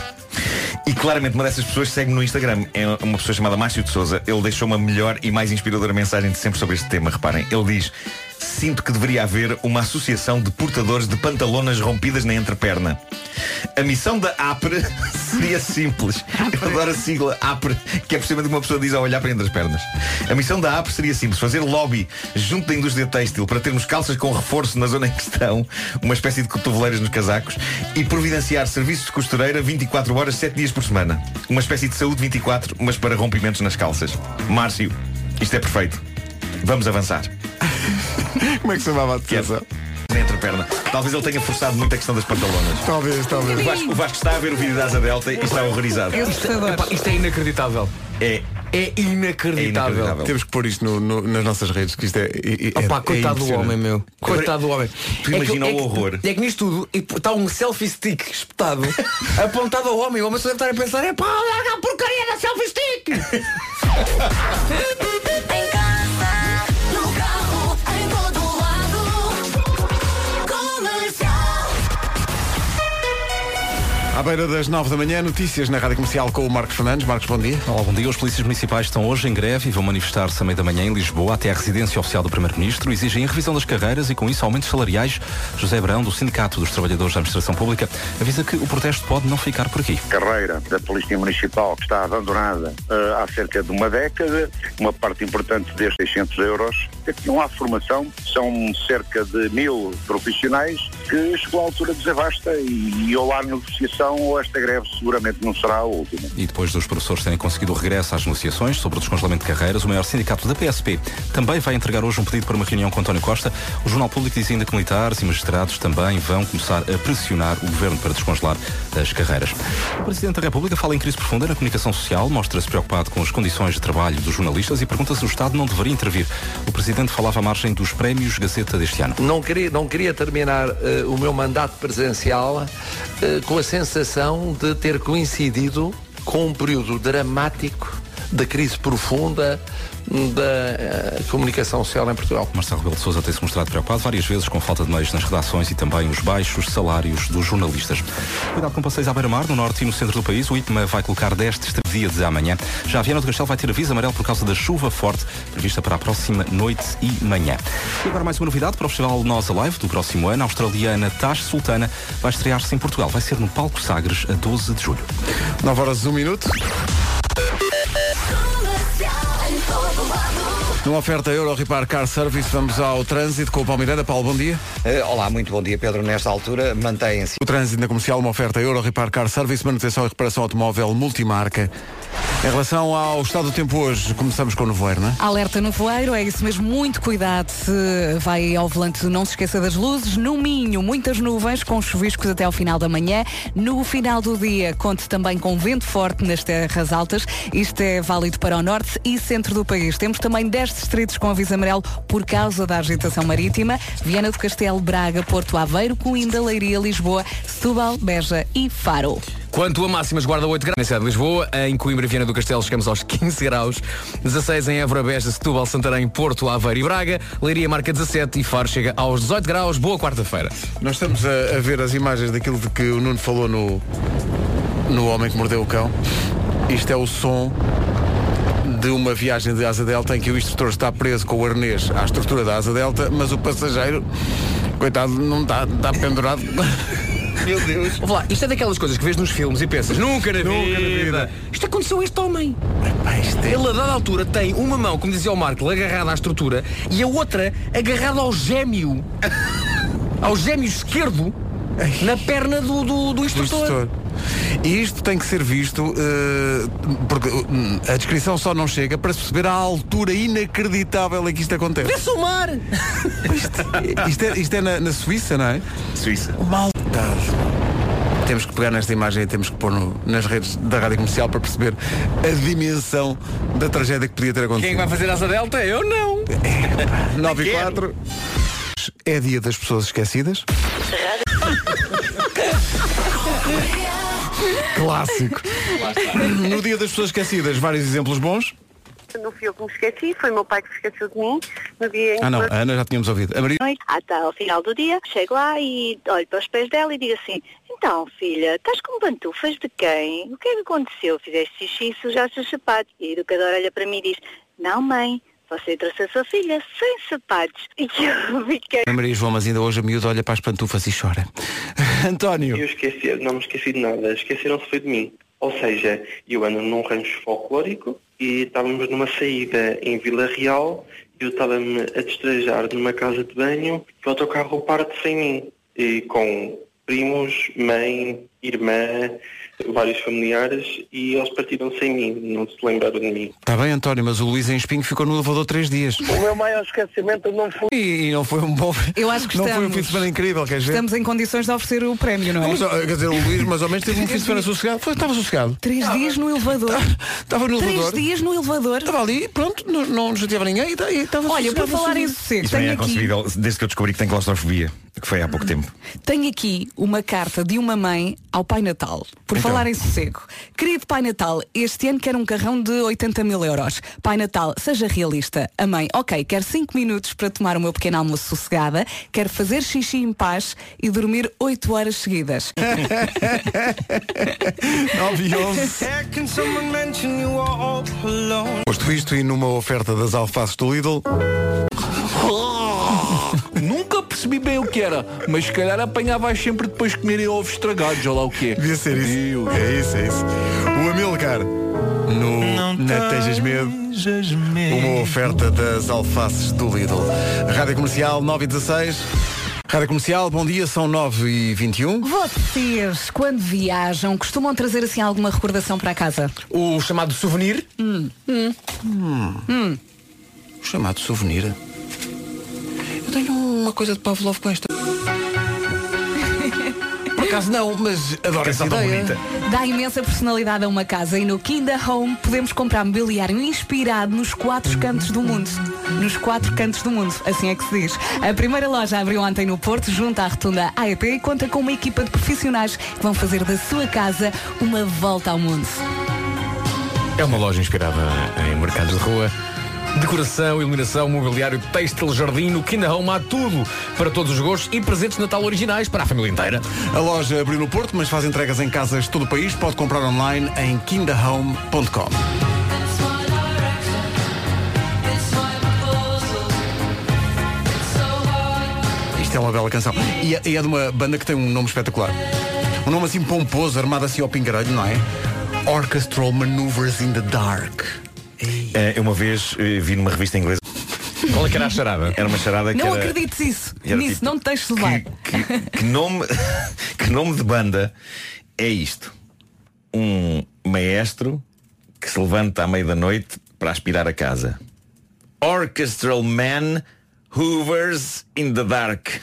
E claramente uma dessas pessoas segue-me no Instagram. É uma pessoa chamada Márcio de Souza. Ele deixou uma melhor e mais inspiradora mensagem de sempre sobre este tema. Reparem, ele diz: Sinto que deveria haver uma associação de portadores de pantalonas rompidas na entreperna. A missão da APRE (laughs) seria simples. Eu adoro a sigla APRE, que é por cima de uma pessoa diz ao olhar para entre as pernas. A missão da APRE seria simples: fazer lobby junto da indústria têxtil para termos calças com reforço na zona em questão, uma espécie de cotoveleiras nos casacos, e providenciar serviços de costureira 24 horas, 7 dias por semana. Uma espécie de saúde 24, mas para rompimentos nas calças. Márcio, isto é perfeito. Vamos avançar. (laughs) Como é que se chamava a associação? Na entreperna. Talvez ele tenha forçado muito a questão das pantalonas. Talvez, talvez. O Vasco, o Vasco está a ver o vídeo da Asa Delta e está horrorizado. Isto, isto é inacreditável. É. É inacreditável. Temos que pôr isto no- no- nas nossas redes, que isto é. é, é Opa, é coitado do impressionante. homem, meu. Coitado do homem. Tu É que- imagina é o que- horror. É que nisto tudo e está um selfie stick espetado (laughs) apontado ao homem. O homem só deve estar a pensar: é pá, larga a porcaria da selfie stick! (laughs) À beira das 9 da manhã, notícias na Rádio Comercial com o Marcos Fernandes. Marcos, bom dia. Olá, bom dia. Os polícias municipais estão hoje em greve e vão manifestar-se à meia da manhã em Lisboa até à residência oficial do Primeiro-Ministro. Exigem a revisão das carreiras e, com isso, aumentos salariais. José Brão, do Sindicato dos Trabalhadores da Administração Pública, avisa que o protesto pode não ficar por aqui. carreira da Polícia Municipal que está abandonada eh, há cerca de uma década, uma parte importante destes 600 euros. Aqui não há formação, são cerca de mil profissionais que chegou à altura desabasta e ou há negociação ou esta greve seguramente não será a última. E depois dos professores terem conseguido o regresso às negociações sobre o descongelamento de carreiras, o maior sindicato da PSP também vai entregar hoje um pedido para uma reunião com António Costa. O Jornal Público diz ainda que militares e magistrados também vão começar a pressionar o governo para descongelar as carreiras. O Presidente da República fala em crise profunda na comunicação social, mostra-se preocupado com as condições de trabalho dos jornalistas e pergunta se o Estado não deveria intervir. O Presidente falava à margem dos prémios Gazeta deste ano. Não queria, não queria terminar eh, o meu mandato presidencial eh, com a sensação de ter coincidido com um período dramático de crise profunda da eh, comunicação social em Portugal. Marcelo Rebelo de Sousa tem-se mostrado preocupado várias vezes com falta de meios nas redações e também os baixos salários dos jornalistas. Cuidado com passeios à beira-mar, no norte e no centro do país. O IPMA vai colocar 10 dias de amanhã. Já a Viana do Castelo vai ter aviso amarelo por causa da chuva forte prevista para a próxima noite e manhã. E agora mais uma novidade para o Festival Nós Alive do próximo ano. A australiana Tash Sultana vai estrear-se em Portugal. Vai ser no Palco Sagres a 12 de julho. 9 horas 1 minuto todo lado. Numa oferta Euro Repar Car Service, vamos ao trânsito com o Palmeiranda. Paulo, bom dia. Eh, olá, muito bom dia, Pedro. Nesta altura, mantém-se. O trânsito na comercial, uma oferta Euro Repar Car Service, manutenção e reparação automóvel multimarca. Em relação ao estado do tempo hoje, começamos com o nevoeiro, não é? Alerta no voeiro, é isso mesmo, muito cuidado se vai ao volante, não se esqueça das luzes. No Minho, muitas nuvens, com chuviscos até ao final da manhã. No final do dia, conte também com vento forte nas terras altas. Isto é válido para o norte e centro do país. Temos também 10 distritos com aviso amarelo por causa da agitação marítima. Viana do Castelo, Braga, Porto Aveiro, Coimbra, Leiria, Lisboa, Setúbal, Beja e Faro. Quanto a máximas, guarda 8 graus na cidade de Lisboa, em Coimbra e Viana do Castelo chegamos aos 15 graus, 16 em Évora, Beja, Setúbal, Santarém, Porto, Aveiro e Braga, Leiria marca 17 e Faro chega aos 18 graus. Boa quarta-feira. Nós estamos a, a ver as imagens daquilo de que o Nuno falou no, no Homem que Mordeu o Cão. Isto é o som de uma viagem de asa delta em que o instrutor está preso com o arnês à estrutura da asa delta, mas o passageiro, coitado, não está, está pendurado. (laughs) Meu Deus. Vamos lá, isto é daquelas coisas que vês nos filmes e pensas, nunca na, Nunca vida. na vida. Isto aconteceu a este homem. é- Ele, a dada altura, tem uma mão, como dizia o Marco, agarrada à estrutura e a outra agarrada ao gêmeo. ao gêmeo esquerdo na perna do, do, do instrutor. instrutor. E isto tem que ser visto eh, porque hum, a descrição só não chega para se perceber a altura inacreditável em que isto acontece. Vê-se o mar! (laughs) Isto é, isto é na, na Suíça, não é? Suíça. Maldade. Temos que pegar nesta imagem e temos que pôr no- nas redes da rádio comercial para perceber a dimensão da tragédia que podia ter acontecido. Quem é que vai fazer asa delta? Eu não. 9 e 4. É dia das pessoas esquecidas. (laughs) Clássico. No dia das pessoas esquecidas, vários exemplos bons. Não fui eu que me esqueci, foi o meu pai que se esqueceu de mim no dia em. Ah não, a Ana já tínhamos ouvido. A Maria... Ah, tá, ao final do dia, chego lá e olho para os pés dela e digo assim, então filha, estás com pantufas de quem? O que é que aconteceu? Fizeste xixi e sujaste os sapatos. E a educadora olha para mim e diz, não mãe, você trouxe a sua filha sem sapatos. E eu (laughs) fiquei... A Maria João, mas ainda hoje a miúda olha para as pantufas e chora. (laughs) António. Eu esqueci, não me esqueci de nada, esqueceram-se foi de mim. Ou seja, eu ando num rancho folclórico e estávamos numa saída em Vila Real e eu estava-me a destrejar numa casa de banho e o autocarro parte sem mim. E com primos, mãe, irmã, vários familiares e eles partiram sem mim, não se lembraram de mim. Está bem, António, mas o Luís em Espinho ficou no elevador três dias. O meu maior esquecimento não foi... E, e não foi um bom... Eu acho que Não foi um estamos- fim de semana incrível, queres ver? Estamos em condições de oferecer o prémio, não é? Mas, quer dizer, o Luís mais ou menos teve um fim de semana sossegado. Foi, estava sossegado. Três dias no elevador. Estava no Três elevador. dias no elevador. Estava ali, pronto, não, não chateava ninguém e e estava Olha, sossegado, por falar em sossego, tenho é aqui. concebível desde que eu descobri que tenho claustrofobia. Que foi há pouco tempo. Tenho aqui uma carta de uma mãe ao Pai Natal. Por Então. falar em sossego. Querido Pai Natal, este ano quero um carrão de 80 mil euros. Pai Natal, seja realista. A mãe, ok, quero 5 minutos para tomar o meu pequeno almoço sossegada, quero fazer xixi em paz e dormir 8 horas seguidas. (laughs) 9 e 11. Posto isto e numa oferta das alfaces do Lidl. (laughs) (laughs) Nunca percebi bem o que era, mas se calhar apanhavas sempre depois de comerem ovos estragados, ou lá o que é. Devia ser isso. É isso, é isso. O Amilcar. No Não Tejas Medo. Uma oferta das alfaces do Lidl. Rádio Comercial 9 e 16. Rádio Comercial, bom dia, são 9 e 21. Vocês, quando viajam, costumam trazer assim alguma recordação para casa? O chamado souvenir? Hum. Hum. Hum. O chamado souvenir. Tenho uma coisa de Pavlov com esta. (laughs) Por acaso não, mas adoro essa ideia. Dá imensa personalidade a uma casa e no Kinda Home podemos comprar mobiliário inspirado nos quatro cantos do mundo. Nos quatro cantos do mundo, assim é que se diz. A primeira loja abriu ontem no Porto, junto à rotunda AEP e conta com uma equipa de profissionais que vão fazer da sua casa uma volta ao mundo. É uma loja inspirada em mercados de rua. Decoração, iluminação, mobiliário, têxtil, jardim, no Kinda Home há tudo para todos os gostos e presentes de Natal originais para a família inteira. A loja abriu no Porto, mas faz entregas em casas de todo o país. Pode comprar online em kindahome.com. Isto é uma bela canção. E é, é de uma banda que tem um nome espetacular. Um nome assim pomposo, armado assim ao pingarelho, não é? Orchestral Maneuvers in the Dark. Eh, eu uma vez eh, vi numa revista inglesa. Qual é que era a charada? Era uma charada que Não era, acredites isso. Nisso, tipo não te deixes levar. que nome (laughs) que nome de banda é isto um maestro que se levanta à meia da noite para aspirar a casa orchestral man hoovers in the dark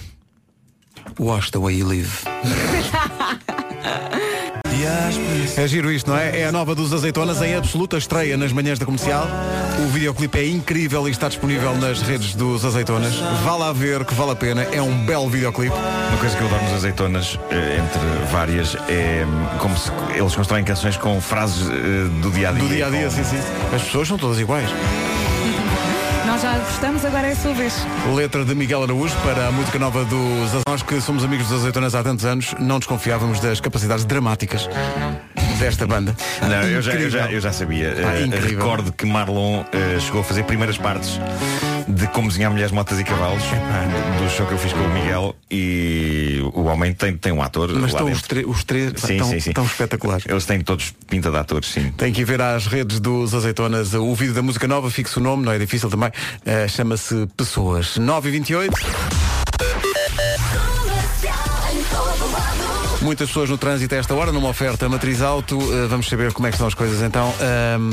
Wash the way you live. (laughs) É giro isto, não é? É a nova dos azeitonas em absoluta estreia nas manhãs da comercial. O videoclipe é incrível e está disponível nas redes dos azeitonas. Vá lá ver que vale a pena. É um belo videoclipe. uma coisa que eu adoro nos azeitonas eh, entre várias é hum, como se eles constroem canções com frases eh, do dia a dia Do dia a dia, sim, sim. As pessoas são todas iguais. Nós já gostamos, agora é a sua vez. Letra de Miguel Araújo para a música nova dos. Nós que somos amigos dos azeitonas há tantos anos, não desconfiávamos das capacidades dramáticas desta banda. Não, eu já, eu, já, eu já sabia. Ah, incrível. recordo que Marlon eh, chegou a fazer primeiras partes de Como Desenhar Mulheres, Motas e Cavalos, do show que eu fiz com o Miguel, e o homem tem, tem um ator. Mas estão os, três Sim, tão, sim, sim. tão espetaculares. Eles têm todos pinta de atores, sim. Tem que ir ver às redes dos azeitonas o vídeo da música nova, fixe o nome, não é difícil também. Eh, Chama-se Pessoas. 9 e 28 Muitas pessoas no trânsito a esta hora, numa oferta matriz auto. Eh, vamos saber como é que estão as coisas então.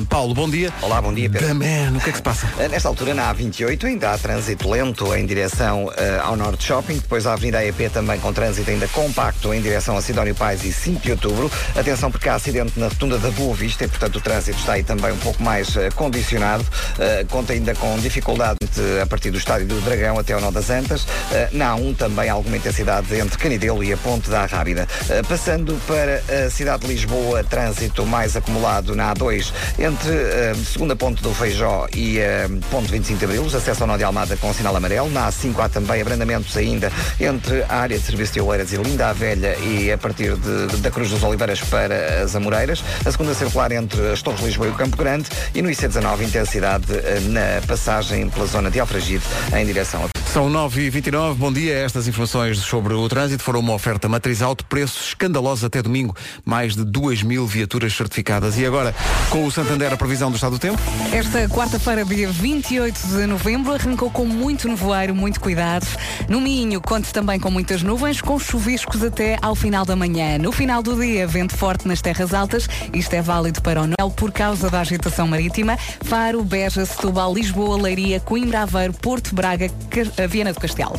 Paulo, bom dia. Olá, bom dia, Pedro. Man, o que é que se passa? Uh, Nesta altura, na A28, ainda há trânsito lento em direção uh, ao Norte Shopping. Depois a Avenida AEP também com trânsito ainda compacto em direção a Sidónio Pais e 5 de Outubro. Atenção porque há acidente na rotunda da Boa Vista e, portanto, o trânsito está aí também um pouco mais uh, condicionado. Uh, conta ainda com dificuldade uh, a partir do Estádio do Dragão até ao Nó das Antas. Uh, na A1 também alguma intensidade entre Canidelo e a Ponte da Rábida. Uh, passando para a cidade de Lisboa, trânsito mais acumulado na A2 entre a segunda ponte do Feijó e a ponte 25 de Abril, acesso ao Nó de Almada com sinal amarelo. Na A5 há também abrandamentos ainda entre a área de serviço de Oeiras e Linda a Velha e a partir de- da Cruz dos Oliveiras para as Amoreiras. A segunda circular entre as Torres de Lisboa e o Campo Grande e no IC19 intensidade eh, na passagem pela zona de Alfragide em direção a São 9 e 29 bom dia. Estas informações sobre o trânsito foram uma oferta matriz alto, preços até domingo. Mais de 2 mil viaturas certificadas. E agora, com o Santander, a previsão do estado do tempo? Esta quarta-feira, dia 28 de novembro, arrancou com muito nevoeiro, muito cuidado. No Minho, conte também com muitas nuvens, com chuviscos até ao final da manhã. No final do dia, vento forte nas terras altas. Isto é válido para o Noel por causa da agitação marítima. Faro, Beja, Setúbal, Lisboa, Leiria, Coimbra, Aveiro, Porto, Braga, Car- a Viena do Castelo.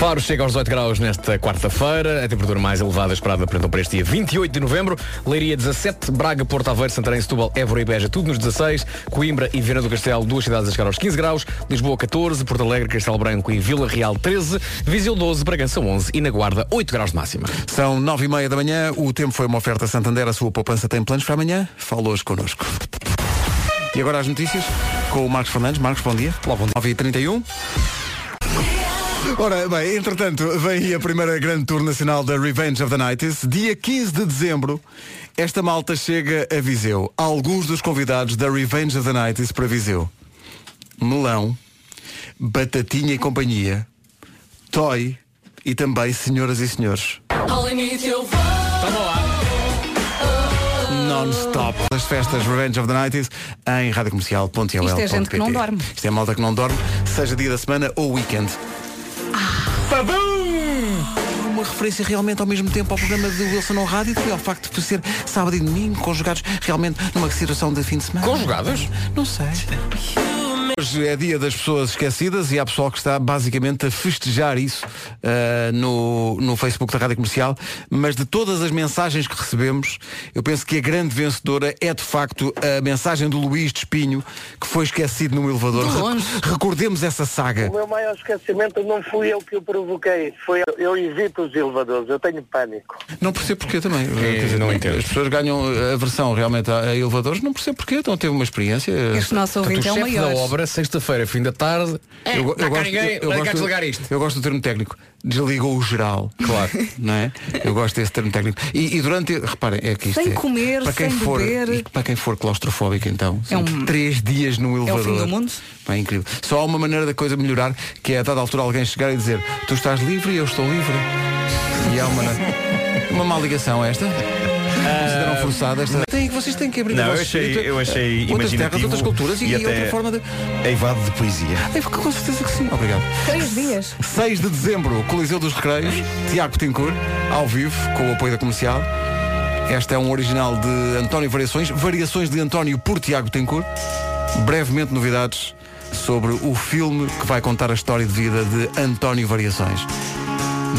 Faro chega aos 18 graus nesta quarta-feira, a temperatura mais elevada esperada para, para este dia 28 de novembro. Leiria 17, Braga, Porto Aveiro, Santarém, Setúbal, Évora e Beja, tudo nos 16. Coimbra e Viana do Castelo, duas cidades a chegar aos 15 graus. Lisboa 14, Porto Alegre, Castelo Branco e Vila Real 13. Viseu 12, Bragança 11 e na Guarda 8 graus de máxima. São nove e meia da manhã, o tempo foi uma oferta Santander, a sua poupança tem planos para amanhã? Fala hoje connosco. E agora as notícias com o Marcos Fernandes. Marcos, bom dia. Olá, bom dia. 9 e 31 Ora, bem, entretanto, vem aí a primeira grande tour nacional da Revenge of the Nights. Dia 15 de dezembro, esta malta chega a Viseu. Alguns dos convidados da Revenge of the Nights para Viseu. Melão, Batatinha e Companhia, Toy e também Senhoras e Senhores. Non-stop. As festas Revenge of the Nights em radiocomercial.ol. Isto é gente que não dorme. Isto é malta que não dorme, seja dia da semana ou weekend. Uma referência realmente ao mesmo tempo ao programa de Wilson ao rádio e ao facto de ser sábado e domingo conjugados realmente numa situação de fim de semana. Conjugados? Não sei. Hoje é dia das pessoas esquecidas e há pessoal que está basicamente a festejar isso uh, no, no Facebook da Rádio Comercial, mas de todas as mensagens que recebemos, eu penso que a grande vencedora é de facto a mensagem do Luís de Espinho, que foi esquecido no elevador. De longe. Re- Recordemos essa saga. O meu maior esquecimento não fui eu que o provoquei, foi eu, eu evito os elevadores, eu tenho pânico. Não percebo porquê também. É, dizer, não entendo. As pessoas ganham aversão realmente a, a elevadores, não percebo porquê, então teve uma experiência. Este nosso ouvinte é o da maior. obra, sexta-feira, fim da tarde. É, Eu, eu gosto, ninguém, eu, eu gosto, desligar isto. eu gosto do termo técnico. Desligou o geral. Claro. (laughs) Não é? Eu gosto desse termo técnico. E, e durante. Reparem, é que isto Sem é- comer, para quem sem for, beber. Para quem for claustrofóbico, então. É um- três dias no É o elevador. fim do mundo? Pá, é incrível. Só há uma maneira da coisa melhorar, que é a dada altura alguém chegar e dizer tu estás livre e eu estou livre. E há uma, uma má ligação esta. Consideram forçada esta. Tem, vocês têm que abrir Não, o eu achei, espírito. eu achei outras imaginativo terras, outras culturas e, e até outra forma de. eivado de poesia. É, com certeza que sim. Obrigado. Três dias. 6 de dezembro, Coliseu dos Recreios, Tiago Tincourt, ao vivo, com o apoio da comercial. Esta é um original de António Variações, variações de António por Tiago Tincourt. Brevemente novidades sobre o filme que vai contar a história de vida de António Variações.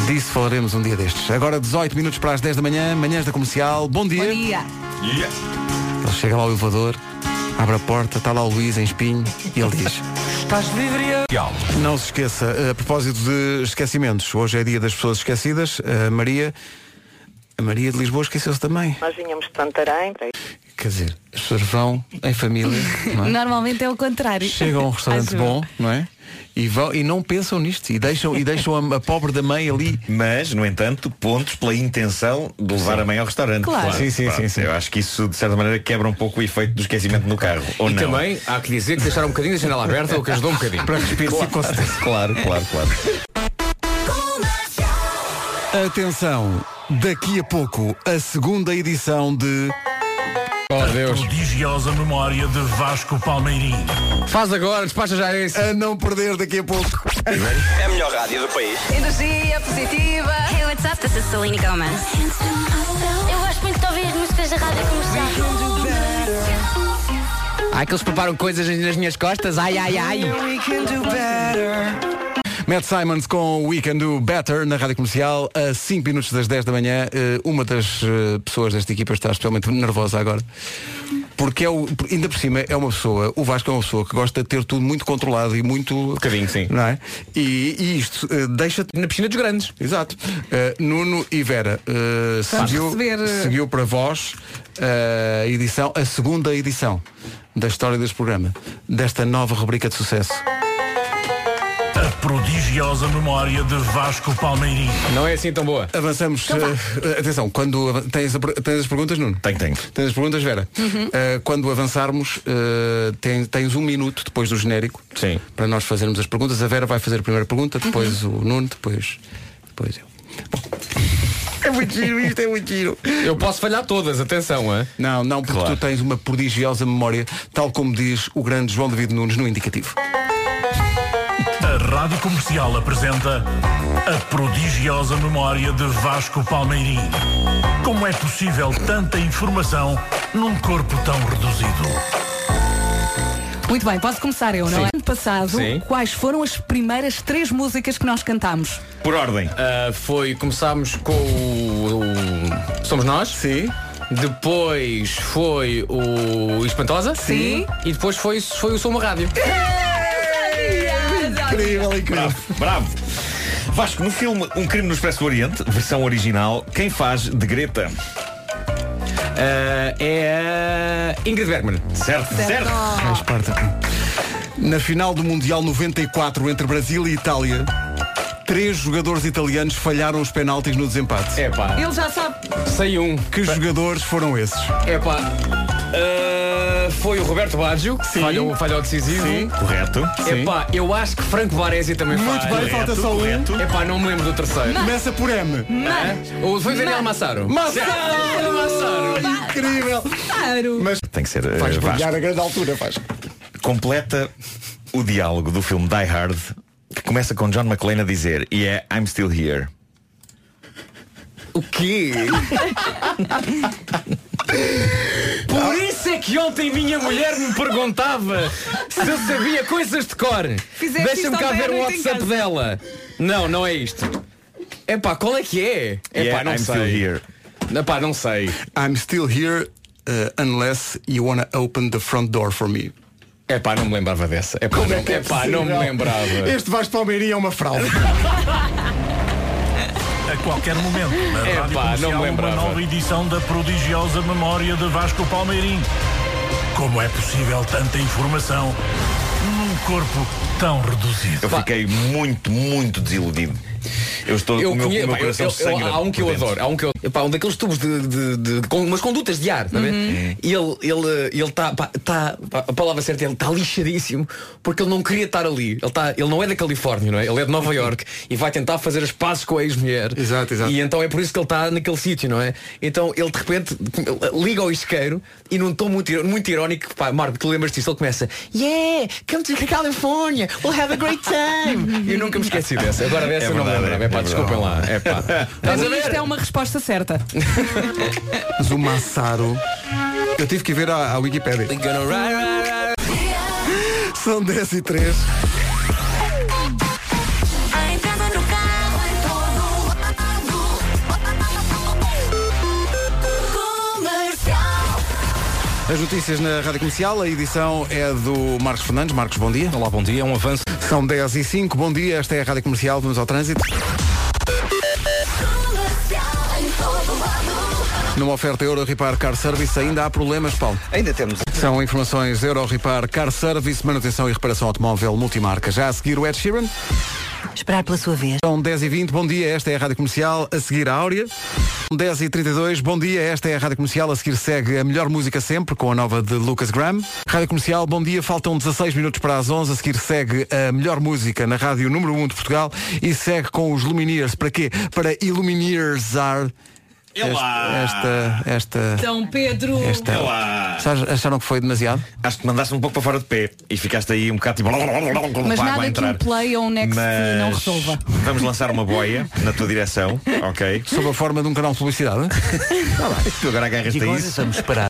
Disso falaremos um dia destes. Agora 18 minutos para as 10 da manhã, manhãs da comercial. Bom dia. Bom dia. Ele chega lá ao elevador, abre a porta, está lá o Luís em espinho e ele diz. Estás livre Não se esqueça, a propósito de esquecimentos, hoje é dia das pessoas esquecidas. A Maria, a Maria de Lisboa esqueceu-se também. Nós vinhamos de Santarém. Quer dizer, as pessoas vão em família, não é? (laughs) Normalmente é o contrário. chegam a um restaurante Acho bom, não é? E, vão, e não pensam nisto e deixam, e deixam a, a pobre da mãe ali. Mas, no entanto, pontos pela intenção de levar a mãe ao restaurante. Claro. Sim, sim, Pronto, sim, sim. Eu acho que isso, de certa maneira, quebra um pouco o efeito do esquecimento no carro. Ou e não? também há que dizer que deixaram um bocadinho da janela aberta, o que ajudou um bocadinho. Para respirar, sim, com certeza. Claro, claro, claro. Atenção, daqui a pouco a segunda edição de Oh Deus. Prodigiosa memória de Vasco Palmeirim. Faz agora, despacha já esse. A não perder daqui a pouco. É a melhor rádio do país. Energia positiva. Hey, what's up? This is Selena Gomez. Eu gosto muito de ouvir as músicas da rádio comercial. Ai que eles preparam coisas nas minhas costas. Ai, ai, ai. Matt Simons com We Can Do Better na Rádio Comercial a 5 minutos das 10 da manhã. Eh, Uma das eh, pessoas desta equipa está especialmente nervosa agora. Porque é o, ainda por cima é uma pessoa, o Vasco é uma pessoa que gosta de ter tudo muito controlado e muito. Um bocadinho, sim. Não é? E, e isto eh, deixa-te. Na piscina dos grandes. Exato. Eh, Nuno e Vera Vamos seguiu, receber, seguiu para vós a edição, a segunda edição da história deste programa, desta nova rubrica de sucesso. Prodigiosa memória de Vasco Palmeirim. Não é assim tão boa. Avançamos. eh, atenção, quando tens, a tens as perguntas, Nuno? Tenho, tenho. Tens as perguntas, Vera? Eh, quando avançarmos, eh, tem- tens um minuto depois do genérico Sim. para nós fazermos as perguntas. A Vera vai fazer a primeira pergunta, depois o Nuno, depois, depois eu. Bom. É muito giro, isto é muito giro. Eu posso falhar todas, atenção, hein? Não, não, porque Claro. tu tens uma prodigiosa memória, tal como diz o grande João David Nunes no indicativo. A Rádio Comercial apresenta a prodigiosa memória de Vasco Palmeirim. Como é possível tanta informação num corpo tão reduzido? Muito bem, posso começar eu, não Sim. é? Ano passado, Sim. quais foram as primeiras três músicas que nós cantámos? Por ordem. Ah, foi, começámos com o, o Somos Nós. Sim. Depois foi o Espantosa. Sim. E depois foi, foi o Som Rádio. Incrível, incrível. Bravo, bravo. Vasco, no filme Um Crime no Expresso do Oriente, versão original, quem faz de Greta? Ah, é a Ingrid Bergman. Certo, certo. Ah, Esparta. Na final do Mundial 94 entre Brasil e Itália, três jogadores italianos falharam os penaltis no desempate. É pá. Ele já sabe. Sei um. Que jogadores foram esses? É pá. Foi o Roberto Baggio que falhou, falhou o decisivo. Sim. Correto. É pá, eu acho que Franco Baresi também Muito faz. bem, falta só um. correto. É pá, não me lembro do terceiro. Começa por M. É? Ou foi Daniel Massaro? Massaro! Daniel Massaro! Incrível! Claro. Mas Tem que ser eh, faz Vasco. brilhar a grande altura, faz. Completa o diálogo do filme Die Hard, que começa com John McClane a dizer Yeah, I'm still here. O quê? (laughs) Por isso é que ontem minha mulher me perguntava se eu sabia coisas de cor. Deixa-me cá ver o WhatsApp dela. Não, não é isto. Epá, qual é que é? Epá, yeah, não I'm still sei. here. Epá, não sei. I'm still here uh, unless you wanna open the front door for me. Epá, não me lembrava dessa. Epá, não, é que é epá, não me possível? lembrava. Este Vasco Palmeirinho é uma fraude. (laughs) A qualquer momento, na Epá, Rádio não Comercial, me uma nova edição da prodigiosa memória de Vasco Palmeirim. Como é possível tanta informação num corpo tão reduzido? Eu fiquei muito, muito desiludido. Eu estou Eu com o meu, conheço, o meu pá, eu- coração eu- eu- sangra. há um que eu dentro. adoro, há um que eu, epá, um daqueles tubos de, de, de- com umas condutas de ar, tá ver? Uhum. E ele ele ele está tá, pá, a palavra certa, ele está lixadíssimo porque ele não queria estar ali. Ele tá, ele não é da Califórnia, não é? Ele é de Nova York e vai tentar fazer as pazes com a ex-mulher. Exato, exato. E então é por isso que ele está naquele sítio, não é? Então ele de repente liga ao isqueiro e num tom muito, muito irónico, pá, Marco, tu lembras disso? Ele começa, Yeah, come to California, we'll have a great time. E (laughs) eu nunca me esqueci dessa. Agora dessa É eu não lembro. é É pá, desculpem lá. É pá. (laughs) Para a mim isto é uma resposta certa. Mas o Massaro. Eu tive que ir ver à, à Wikipédia. São 10 e 3. As notícias na Rádio Comercial, a edição é do Marcos Fernandes. Marcos, bom dia. Olá, bom dia. É um avanço. São 10 e 5, bom dia, esta é a Rádio Comercial, vamos ao trânsito. Numa oferta Euro Repar Car Service ainda há problemas, Paulo. Ainda temos. São informações Euro Repar Car Service, manutenção e reparação automóvel multimarca. Já a seguir o Ed Sheeran. Esperar pela sua vez. São 10 e 20 bom dia, esta é a Rádio Comercial, a seguir a Áurea. 10 e 32 bom dia, esta é a Rádio Comercial, a seguir segue a melhor música sempre, com a nova de Lucas Graham. Rádio Comercial, bom dia, faltam 16 minutos para as 11, a seguir segue a melhor música na Rádio Número 1 de Portugal e segue com os Lumineers, para quê? Para iluminearzar esta, esta, esta, São Pedro. esta, Olá. Sabes, acharam que foi demasiado? Acho que mandaste um pouco para fora de pé e ficaste aí um bocado tipo. Mas vai nada que entrar. um play ou um next Mas não resolva. Vamos lançar uma boia na tua direção, ok? Sob a forma de um canal de publicidade? Tu agora agarras-te a isso. vamos parar.